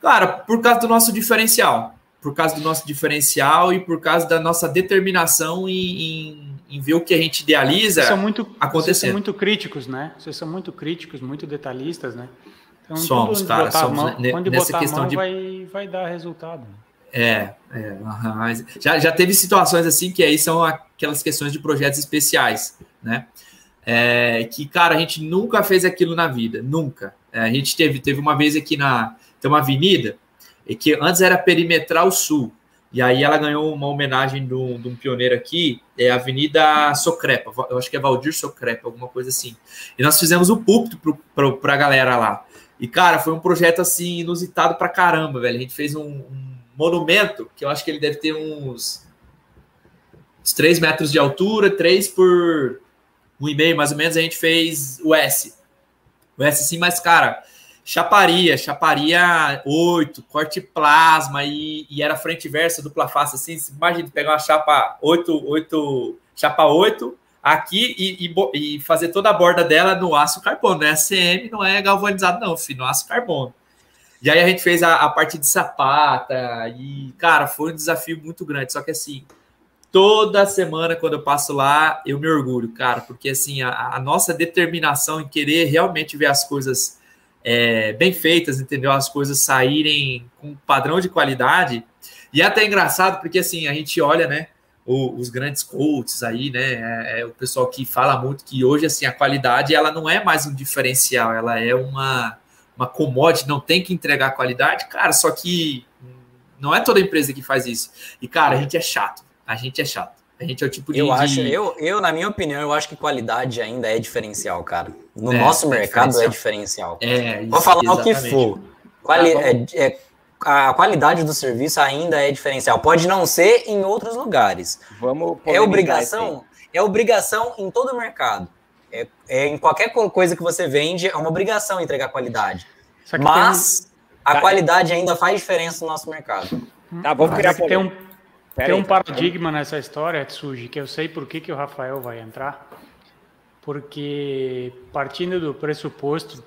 Cara, por causa do nosso diferencial. Por causa do nosso diferencial e por causa da nossa determinação em, em, em ver o que a gente idealiza. Vocês são muito, vocês acontecendo. são muito críticos, né? Vocês são muito críticos, muito detalhistas, né? Então, Somos, cara, somos, mão, né, nessa questão de- vai, vai dar resultado. É, é mas já, já teve situações assim que aí são aquelas questões de projetos especiais, né? É, que, cara, a gente nunca fez aquilo na vida, nunca. É, a gente teve, teve uma vez aqui na. Tem uma avenida e que antes era Perimetral Sul. E aí ela ganhou uma homenagem de um, de um pioneiro aqui, é a Avenida Socrepa, eu acho que é Valdir Socrepa, alguma coisa assim. E nós fizemos o púlpito pro, pro, pra galera lá. E, cara, foi um projeto assim inusitado pra caramba, velho. A gente fez um, um monumento que eu acho que ele deve ter uns, uns 3 metros de altura, 3 por 1,5 mais ou menos. A gente fez o S. O S assim, mas, cara, chaparia, chaparia 8, corte plasma e, e era frente e versa, dupla face assim. Imagina pegar uma chapa 8, 8, chapa 8 aqui e, e e fazer toda a borda dela no aço carbono. Não é CM, não é galvanizado, não, filho, no aço carbono. E aí a gente fez a, a parte de sapata e, cara, foi um desafio muito grande. Só que assim, toda semana quando eu passo lá, eu me orgulho, cara, porque assim, a, a nossa determinação em querer realmente ver as coisas é, bem feitas, entendeu? As coisas saírem com padrão de qualidade. E é até engraçado, porque assim, a gente olha, né? o- os grandes coaches aí, né? É, é o pessoal que fala muito que hoje assim a qualidade ela não é mais um diferencial, ela é uma uma commodity, não tem que entregar qualidade, cara. Só que não é toda empresa que faz isso. E cara, a gente é chato. A gente é chato. A gente é o tipo de. Eu de- acho, eu, eu, na minha opinião, eu acho que qualidade ainda é diferencial, cara. No É, nosso é mercado é diferencial. É, isso, Vou falar o que exatamente. for. Quali- bom. é- é- a qualidade do serviço ainda é diferencial. Pode não ser em outros lugares. Vamos É obrigação, é obrigação em todo o mercado. É, é em qualquer co- coisa que você vende, é uma obrigação entregar qualidade. Mas a Tá. qualidade ainda faz diferença no nosso mercado. tem, Tá, vamos criar que tem um, Pera tem aí, um tá. paradigma nessa história, Tsuji, que eu sei por que, que o Rafael vai entrar. Porque partindo do pressuposto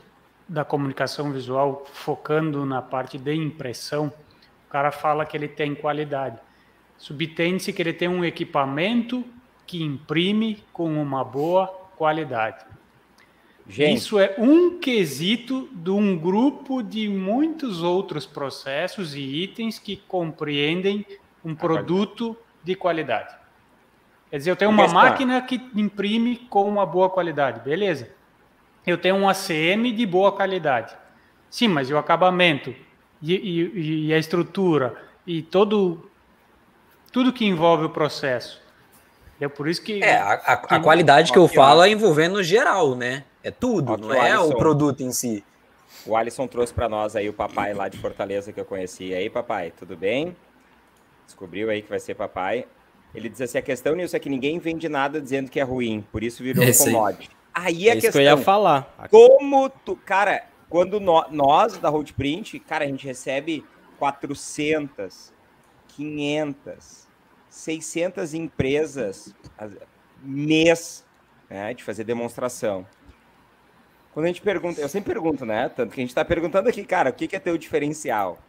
da comunicação visual, focando na parte de impressão, o cara fala que ele tem qualidade. Subtende-se que ele tem um equipamento que imprime com uma boa qualidade. Gente, Isso é um quesito de um grupo de muitos outros processos e itens que compreendem um produto de qualidade. Quer dizer, eu tenho uma máquina que imprime com uma boa qualidade, beleza. Eu tenho um ACM de boa qualidade. Sim, mas e o acabamento e, e- e a estrutura e todo tudo que envolve o processo É por isso que. É, a, a, a qualidade que eu falo é envolvendo geral, né? É tudo, não é Alisson. o produto em si. O Alisson trouxe para nós aí o papai lá de Fortaleza que eu conheci. E aí, papai, tudo bem? Descobriu aí que vai ser papai. Ele diz assim: a questão nisso é que ninguém vende nada dizendo que é ruim, por isso virou um Esse aí. commodity. Aí a É isso que questão. eu ia falar. Como tu. Cara, quando nó- nós da Roadprint, cara, a gente recebe 400, 500, 600 empresas as- mês né, de fazer demonstração. Quando a gente pergunta, eu sempre pergunto, né? Tanto que a gente está perguntando aqui, cara, o que, que é teu diferencial?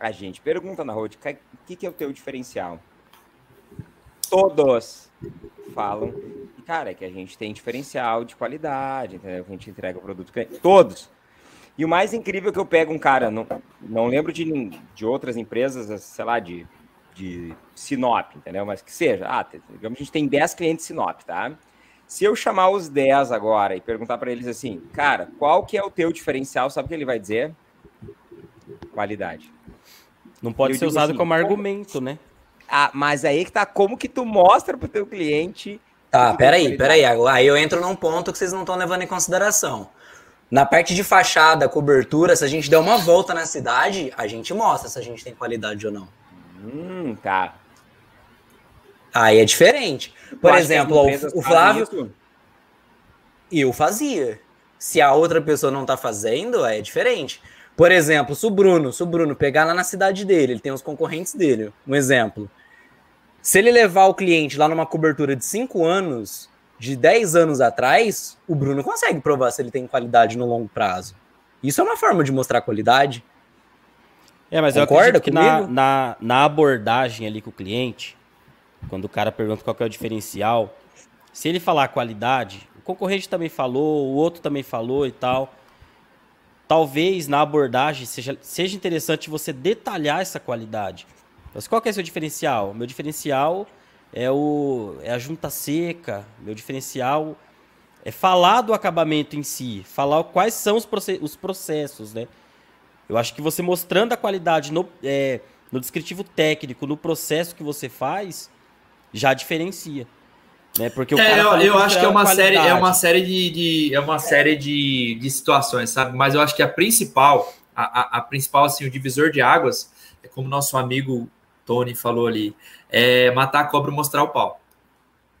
A gente pergunta na Road, "Ca- o que, que é o teu diferencial? Todos falam, cara, é que a gente tem diferencial de qualidade, entendeu? Que a gente entrega o produto. Todos. E o mais incrível é que eu pego um cara, não, não lembro de, de outras empresas, sei lá, de, de Sinop, entendeu? Mas que seja. Ah, digamos que a gente tem 10 clientes Sinop, tá? Se eu chamar os 10 agora e perguntar para eles assim, cara, qual que é o teu diferencial? Sabe o que ele vai dizer? Qualidade. Não pode Eu ser usado assim, como argumento, né? Ah, mas aí que tá como que tu mostra pro teu cliente. Tá, peraí, peraí. Aí eu entro num ponto que vocês não estão levando em consideração. Na parte de fachada, cobertura, se a gente der uma volta na cidade, a gente mostra se a gente tem qualidade ou não. Hum, tá. Aí é diferente. Por as exemplo, o, Flávio, isso? eu fazia. Se a outra pessoa não tá fazendo, é diferente. Por exemplo, se o Bruno, se o Bruno pegar lá na cidade dele, ele tem os concorrentes dele. Um exemplo. Se ele levar o cliente lá numa cobertura de 5 anos, de 10 anos atrás, o Bruno consegue provar se ele tem qualidade no longo prazo. Isso é uma forma de mostrar qualidade. É, mas eu Concorda acredito que na, na, na abordagem ali com o cliente, quando o cara pergunta qual é o diferencial, se ele falar qualidade, o concorrente também falou, o outro também falou e tal. Talvez na abordagem seja, seja interessante você detalhar essa qualidade. Mas qual que é o seu diferencial? Meu diferencial é, o, é a junta seca, meu diferencial é falar do acabamento em si, falar quais são os, proce- os processos, né? Eu acho que você mostrando a qualidade no, é, no descritivo técnico, no processo que você faz, já diferencia. Né? Porque o É, eu, eu acho que é era uma série, é qualidade. uma série de, de- é uma série de, de situações, sabe? Mas eu acho que a principal, a, a, a principal, assim, o divisor de águas, é como nosso amigo Tony falou ali, é matar a cobra e mostrar o pau.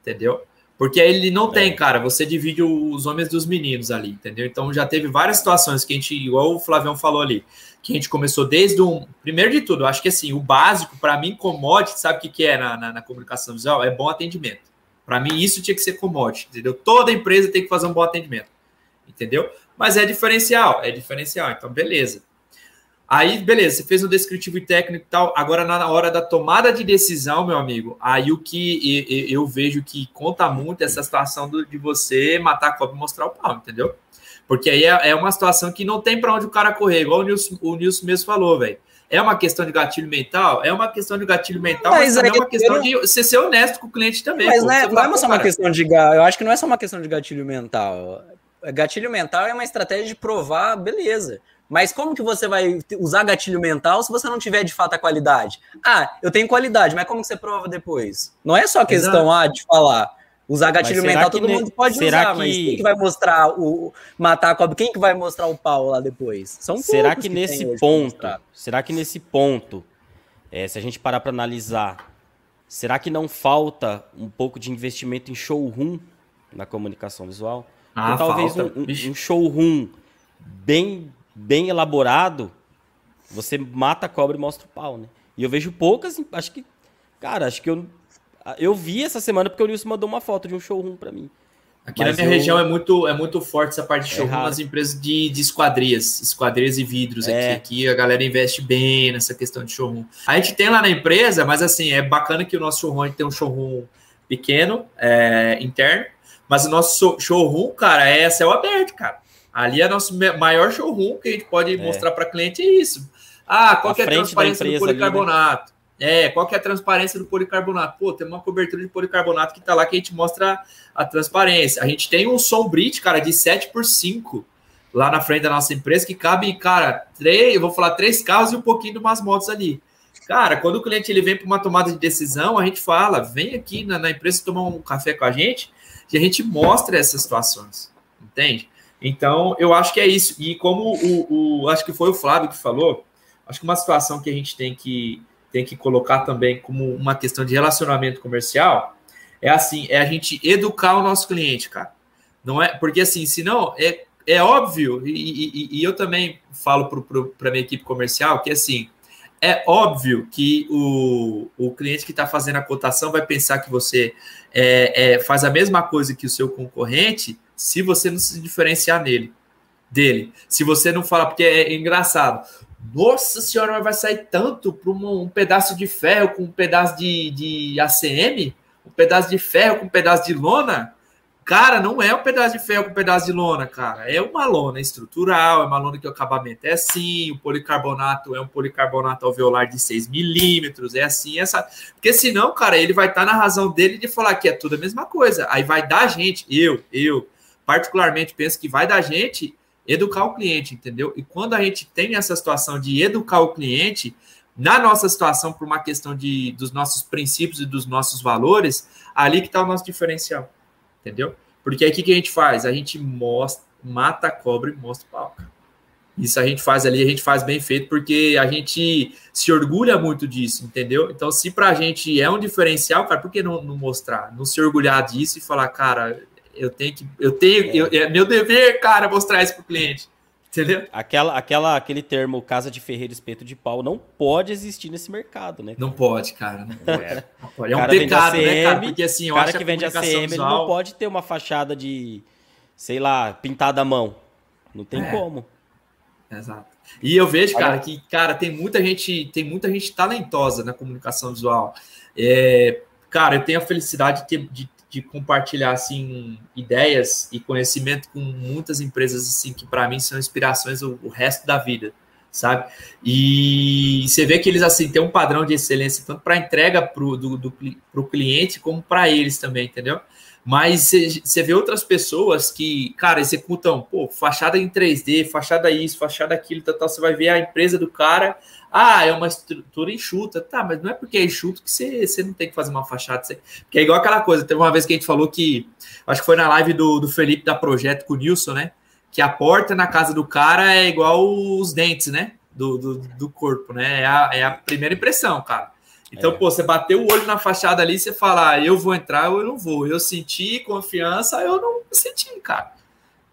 Entendeu? Porque aí ele não tem, cara, você divide os homens dos meninos ali, entendeu? Então já teve várias situações que a gente, igual o Flavião falou ali, que a gente começou desde um. Primeiro de tudo, eu acho que assim, o básico, para mim, commodity, sabe o que, que é na, na, na comunicação visual? É bom atendimento. Para mim, isso tinha que ser commodity, entendeu? Toda empresa tem que fazer um bom atendimento, entendeu? Mas é diferencial, é diferencial, então beleza. Aí, beleza, você fez um descritivo técnico e tal. Agora, na hora da tomada de decisão, meu amigo, aí o que eu vejo que conta muito é essa situação de você matar a cobra e mostrar o pau, entendeu? Porque aí é, é uma situação que não tem para onde o cara correr, igual o Nilson, o Nilson mesmo falou, velho. É uma questão de gatilho mental? É uma questão de gatilho mental, mas, Mas aí é uma questão eu- de você ser honesto com o cliente também. Mas pô. não é, Você não é pô, só uma questão de. Eu acho que não é só uma questão de gatilho mental. Gatilho mental é uma estratégia de provar, beleza. Mas como que você vai usar gatilho mental se você não tiver de fato a qualidade? Ah, eu tenho qualidade, mas como que você prova depois? Não é só questão ah, de falar. Usar gatilho mental que todo ne- mundo pode será usar, que- mas quem que vai mostrar o matar a cobra? Quem que vai mostrar o pau lá depois? São Será que tem nesse ponto, será que nesse ponto, é, se a gente parar para analisar, será que não falta um pouco de investimento em showroom na comunicação visual? Ah, Porque talvez falta. um- um, um showroom bem, bem elaborado, você mata a cobra e mostra o pau, né? E eu vejo poucas, acho que, cara, acho que eu, eu vi essa semana porque o Nilson mandou uma foto de um showroom para mim. Aqui Mas na minha eu- região é muito, é muito forte essa parte de É showroom nas empresas de, de esquadrias, esquadrias e vidros É. aqui. Aqui a galera investe bem nessa questão de showroom. A gente tem lá na empresa, mas assim, é bacana que o nosso showroom a gente tem um showroom pequeno, é, interno, mas o nosso so- showroom, cara, é céu aberto, cara. Ali é nosso maior showroom que a gente pode mostrar para cliente, é isso. Ah, qual A que é a transparência do empresa ali, né? É, qual que é a transparência do policarbonato? Pô, tem uma cobertura de policarbonato que tá lá que a gente mostra a transparência. A gente tem um som bridge, cara, de 7 por 5 lá na frente da nossa empresa, que cabe, cara, três, eu vou falar três carros e um pouquinho de umas motos ali. Cara, quando o cliente ele vem para uma tomada de decisão, a gente fala, vem aqui na, na, empresa tomar um café com a gente e a gente mostra essas situações, entende? Então, eu acho que é isso. E como o, o acho que foi o Flávio que falou, acho que uma situação que a gente tem que, tem que colocar também como uma questão de relacionamento comercial é assim, é a gente educar o nosso cliente, cara. Não é porque assim, senão é, é óbvio, e, e, e eu também falo para a minha equipe comercial que assim, é óbvio que o, o cliente que está fazendo a cotação vai pensar que você é, é, faz a mesma coisa que o seu concorrente se você não se diferenciar nele, dele. Se você não fala, porque é engraçado. Nossa senhora, mas vai sair tanto para um, um, pedaço de ferro com um pedaço de, de ACM? Um pedaço de ferro com um pedaço de lona? Cara, não é um pedaço de ferro com um pedaço de lona, cara. É uma lona estrutural, é uma lona que o acabamento é assim, o policarbonato é um policarbonato alveolar de 6 milímetros, é assim, essa. Porque senão, cara, ele vai estar tá na razão dele de falar que é tudo a mesma coisa. Aí vai dar gente, eu, eu, particularmente penso que vai dar gente educar o cliente, entendeu? E quando a gente tem essa situação de educar o cliente, na nossa situação, por uma questão de, dos nossos princípios e dos nossos valores, ali que está o nosso diferencial entendeu? Porque aí o que, que a gente faz? A gente mostra, mata a cobra e mostra o pau. Isso a gente faz ali, a gente faz bem feito, porque a gente se orgulha muito disso, entendeu? Então, se pra gente é um diferencial, cara, por que não, não mostrar? Não se orgulhar disso e falar, cara, eu tenho que. Eu tenho. Eu, é meu dever, cara, mostrar isso pro cliente. Entendeu? Aquela, aquela, aquele termo casa de ferreiro espeto de pau não pode existir nesse mercado, né? Não pode, cara. Não pode. É, não pode. é um pecado, ACM, né, cara? Porque assim, o cara que vende ACM visual... não pode ter uma fachada de, sei lá, pintada à mão. Não tem é. como. Exato. E eu vejo, cara, que, cara, tem muita gente, tem muita gente talentosa na comunicação visual. É, cara, eu tenho a felicidade de, ter, de de compartilhar assim ideias e conhecimento com muitas empresas assim que para mim são inspirações o, o, resto da vida, sabe? E você vê que eles assim têm um padrão de excelência tanto para entrega pro, do, do pro cliente como para eles também, entendeu? Mas você vê outras pessoas que, cara, executam, pô, fachada em 3D, fachada isso, fachada aquilo, tal, tal. Você vai ver a empresa do cara ah, é uma estrutura enxuta. Tá, mas não é porque é enxuto que você, você não tem que fazer uma fachada. Você... Porque é igual aquela coisa. Teve uma vez que a gente falou que. Acho que foi na live do, do Felipe da Projeto com o Nilson, né? Que a porta na casa do cara é igual os dentes, né? Do, do, do corpo, né? É a, é a primeira impressão, cara. Então, é. pô, você bateu o olho na fachada ali, você fala, ah, eu vou entrar ou eu não vou. Eu senti confiança, eu não senti, cara.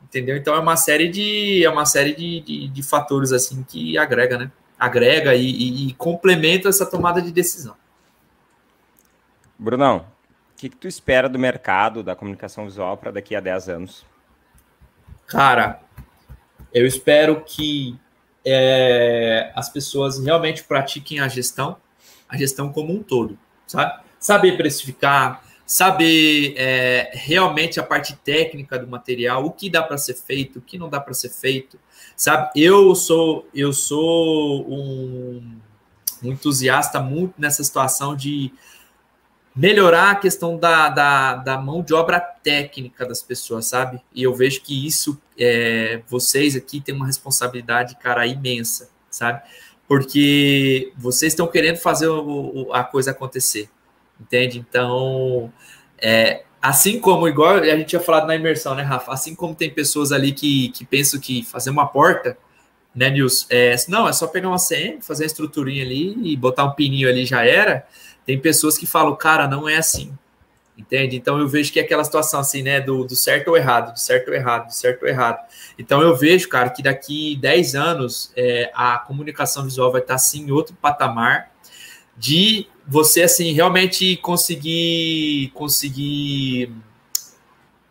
Entendeu? Então é uma série de é uma série de, de, de fatores assim que agrega, né? agrega e, e, e complementa essa tomada de decisão. Brunão, o que, que, tu espera do mercado da comunicação visual para daqui a 10 anos? Cara, eu espero que é, as pessoas realmente pratiquem a gestão, a gestão como um todo, sabe? Saber precificar, saber é, realmente a parte técnica do material, o que dá para ser feito, o que não dá para ser feito, sabe? Eu sou eu sou um, um, entusiasta muito nessa situação de melhorar a questão da, da, da, mão de obra técnica das pessoas, sabe? E eu vejo que isso é, vocês aqui têm uma responsabilidade, cara, imensa, sabe? Porque vocês estão querendo fazer o, a coisa acontecer entende? Então, é, assim como, igual a gente tinha falado na imersão, né, Rafa? Assim como tem pessoas ali que, que pensam que fazer uma porta, né, Nils? É, não, é só pegar uma CM, fazer a estruturinha ali e botar um pininho ali já era. Tem pessoas que falam, cara, não é assim. Entende? Então eu vejo que é aquela situação assim, né? Do, do certo ou errado, do certo ou errado, do certo ou errado. Então eu vejo, cara, que daqui 10 anos é, a comunicação visual vai estar assim em outro patamar de você assim realmente conseguir conseguir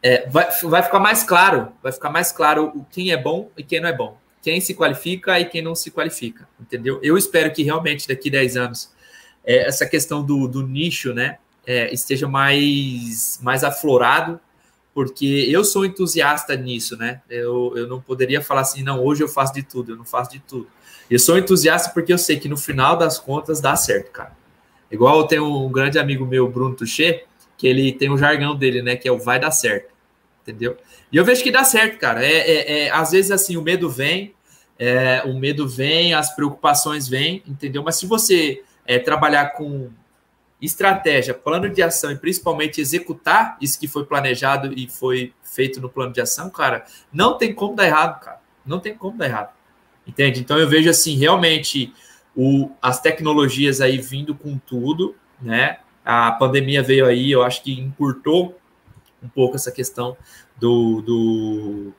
é, vai, vai ficar mais claro, vai ficar mais claro quem é bom e quem não é bom, quem se qualifica e quem não se qualifica, entendeu? Eu espero que realmente daqui 10 anos é, essa questão do, do nicho, né, é, esteja mais, mais aflorado, porque eu sou entusiasta nisso, né? Eu, eu não poderia falar assim, não, hoje eu faço de tudo, eu não faço de tudo. Eu sou entusiasta porque eu sei que no final das contas dá certo, cara. Igual eu tenho um grande amigo meu, Bruno Tuchê, que ele tem um jargão dele, né? Que é o vai dar certo. Entendeu? E eu vejo que dá certo, cara. É, é, é às vezes assim, o medo vem, é, o medo vem, as preocupações vêm, entendeu? Mas se você é, trabalhar com estratégia, plano de ação e principalmente executar isso que foi planejado e foi feito no plano de ação, cara, não tem como dar errado, cara. Não tem como dar errado. Entende? Então eu vejo assim, realmente o, as tecnologias aí vindo com tudo, né? A pandemia veio aí, eu acho que encurtou um pouco essa questão do, do,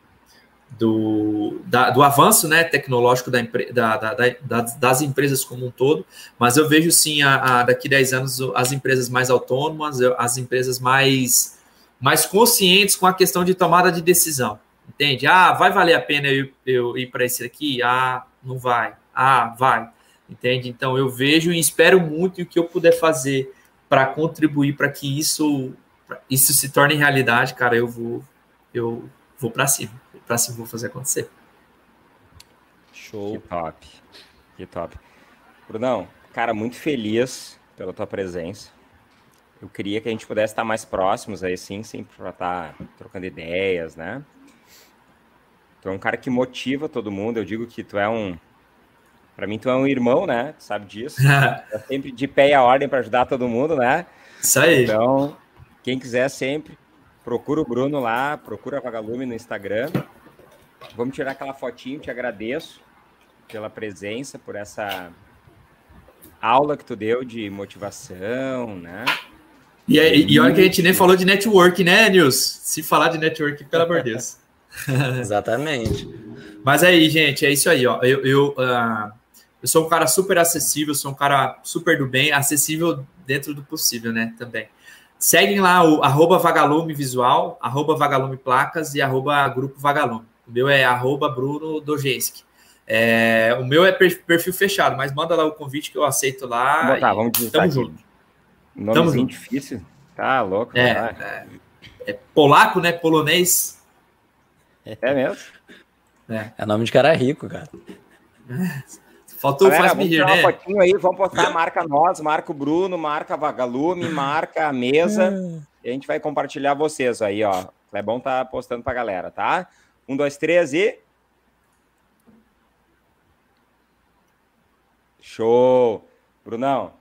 do, da, do avanço né, tecnológico da, da, da, das empresas como um todo, mas eu vejo sim a, a, daqui a 10 anos as empresas mais autônomas, as empresas mais, mais conscientes com a questão de tomada de decisão. Entende? Ah, vai valer a pena eu, eu ir para esse aqui? Ah, não vai. Ah, vai. Entende? Então eu vejo e espero muito o que eu puder fazer para contribuir para que isso isso se torne realidade, cara, eu vou eu vou para cima. Para cima vou fazer acontecer. Show. Que top. Que top. Brunão, cara, muito feliz pela tua presença. Eu queria que a gente pudesse estar mais próximos aí, sim, sempre para estar trocando ideias, né? Tu é um cara que motiva todo mundo. Eu digo que tu é um. Para mim, tu é um irmão, né? Tu sabe disso. é sempre de pé e a ordem para ajudar todo mundo, né? Isso aí. Então, quem quiser sempre, procura o Bruno lá, procura a Vagalume no Instagram. Vamos tirar aquela fotinho, te agradeço pela presença, por essa aula que tu deu de motivação, né? E, e, e olha que a gente nem falou de network, né, Nils? Se falar de network, pelo amor de Deus. Exatamente. Mas aí, gente, é isso aí, ó. Eu, eu, uh, eu sou um cara super acessível, sou um cara super do bem, acessível dentro do possível, né? Também. Seguem lá o arroba Vagalume Visual, arroba Vagalume Placas e arroba Grupo Vagalume. O meu é arroba Bruno Dojenski. É, o meu é perfil fechado, mas manda lá o convite que eu aceito lá. Vamos, tá, vamos digitar tamo aqui. junto. Nomezinho difícil. Tá louco. É, é, é, polaco, né? Polonês. É mesmo? É, é nome de cara rico, cara. Faltou Galera, faz rir, né? Aí, vamos postar marca nós, marca o Bruno, marca Vagalume, marca a mesa. e a gente vai compartilhar vocês aí, ó. É bom tá postando pra galera, tá? Um, dois, três e. Show! Brunão.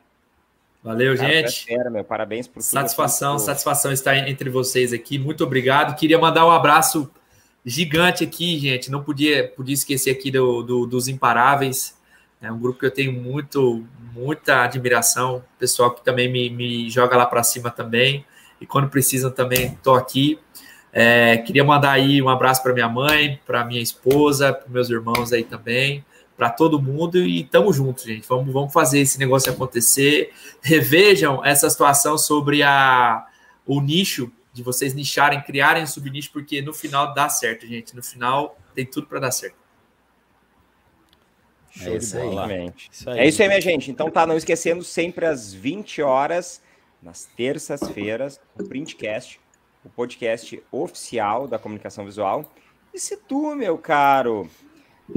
Valeu, cara, gente. Fera, meu. Parabéns por tudo. Satisfação, satisfação estar entre vocês aqui. Muito obrigado. Queria mandar um abraço gigante aqui, gente. Não podia, podia esquecer aqui do, do, dos Imparáveis. É um grupo que eu tenho muito, muita admiração. Pessoal que também me, me joga lá para cima também. E quando precisam também, estou aqui. É, queria mandar aí um abraço para minha mãe, para minha esposa, para meus irmãos aí também, para todo mundo e tamo junto, gente. Vamos, vamos fazer esse negócio acontecer. Revejam essa situação sobre a, o nicho, de vocês nicharem, criarem um subnicho, porque no final dá certo, gente. No final tem tudo para dar certo. É isso, aí. isso aí. É isso aí, minha gente. Então tá, não esquecendo, sempre às 20 horas, nas terças-feiras, o Printcast o podcast oficial da comunicação visual. E se tu, meu caro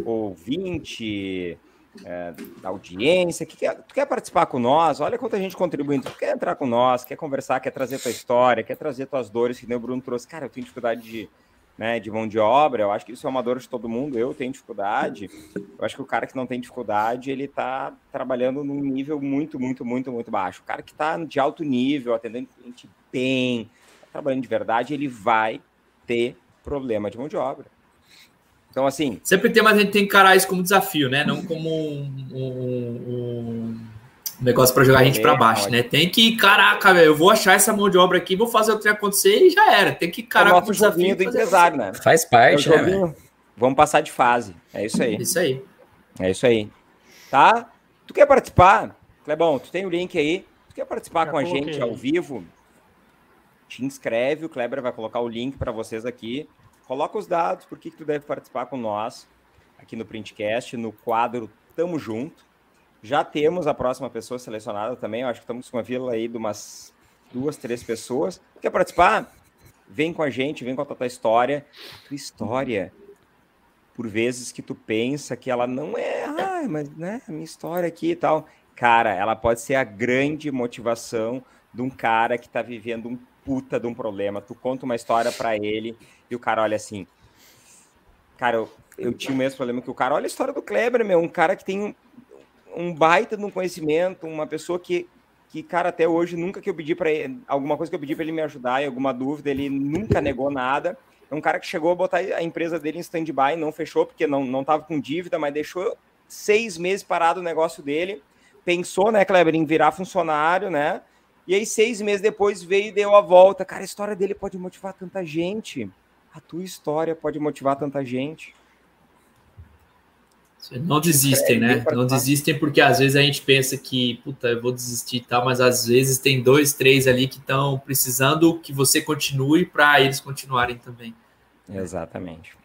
ouvinte é, da audiência, que quer, tu quer participar com nós, olha quanta gente contribuindo, tu quer entrar com nós, quer conversar, quer trazer tua história, quer trazer tuas dores, que nem o Bruno trouxe. Cara, eu tenho dificuldade de, né, de mão de obra, eu acho que isso é uma dor de todo mundo, eu tenho dificuldade. Eu acho que o cara que não tem dificuldade, ele tá trabalhando num nível muito, muito, muito, muito baixo. O cara que tá de alto nível, atendendo cliente bem, trabalhando de verdade, ele vai ter problema de mão de obra. Então, assim. Sempre tem, mas a gente tem que encarar isso como desafio, né? Não como um, um, um negócio para jogar a gente para baixo, né? Tem que, caraca, eu vou achar essa mão de obra aqui, vou fazer o que acontecer e já era. Tem que encarar é o como desafio do empresário, né? Faz parte, é né? Vamos passar de fase. É isso aí. Isso aí. É isso aí. Tá? Tu quer participar? Clebão, tu tem o link aí. Tu quer participar já com a gente ao vivo? te inscreve, o Kleber vai colocar o link para vocês aqui. Coloca os dados, por que, que tu deve participar com nós aqui no Printcast, no quadro Tamo Junto. Já temos a próxima pessoa selecionada também, eu acho que estamos com uma vila aí de umas duas, três pessoas. Quer participar? Vem com a gente, vem contar a tua história. A tua história, por vezes que tu pensa que ela não é, ah, mas né, minha história aqui e tal. Cara, ela pode ser a grande motivação de um cara que está vivendo um puta de um problema. Tu conta uma história para ele e o cara olha assim. Cara, eu, eu tinha o mesmo problema que o cara. Olha a história do Kleber, meu. Um cara que tem um baita de um conhecimento, uma pessoa que, que cara, até hoje, nunca que eu pedi para ele, alguma coisa que eu pedi para ele me ajudar, em alguma dúvida, ele nunca negou nada. É um cara que chegou a botar a empresa dele em stand-by, não fechou, porque não, não tava com dívida, mas deixou seis meses parado o negócio dele. Pensou, né, Kleber, em virar funcionário, né? E aí, seis meses depois, veio e deu a volta. Cara, a história dele pode motivar tanta gente. A tua história pode motivar tanta gente. Não desistem, né? Não desistem porque às vezes a gente pensa que, puta, eu vou desistir e tal, mas às vezes tem dois, três ali que estão precisando que você continue para eles continuarem também. Exatamente.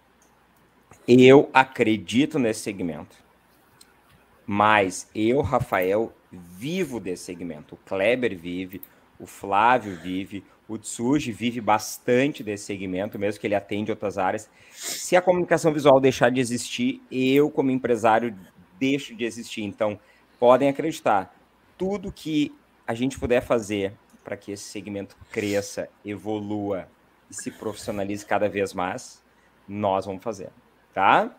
Eu acredito nesse segmento. Mas eu, Rafael, vivo desse segmento. O Kleber vive, o Flávio vive, o Tsuji vive bastante desse segmento, mesmo que ele atende outras áreas. Se a comunicação visual deixar de existir, eu, como empresário, deixo de existir. Então, podem acreditar, tudo que a gente puder fazer para que esse segmento cresça, evolua e se profissionalize cada vez mais, nós vamos fazer. Tá?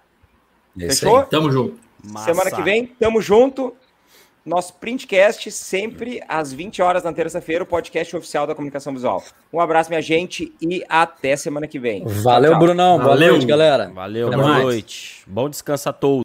Fechou? Tamo junto. Massa. Semana que vem, tamo junto. Nosso printcast sempre às 20 horas na terça-feira, o podcast oficial da comunicação visual. Um abraço, minha gente, e até semana que vem. Valeu, tchau, tchau. Brunão. Boa Valeu. noite, galera. Valeu, até boa mais. noite. Bom descanso a todos.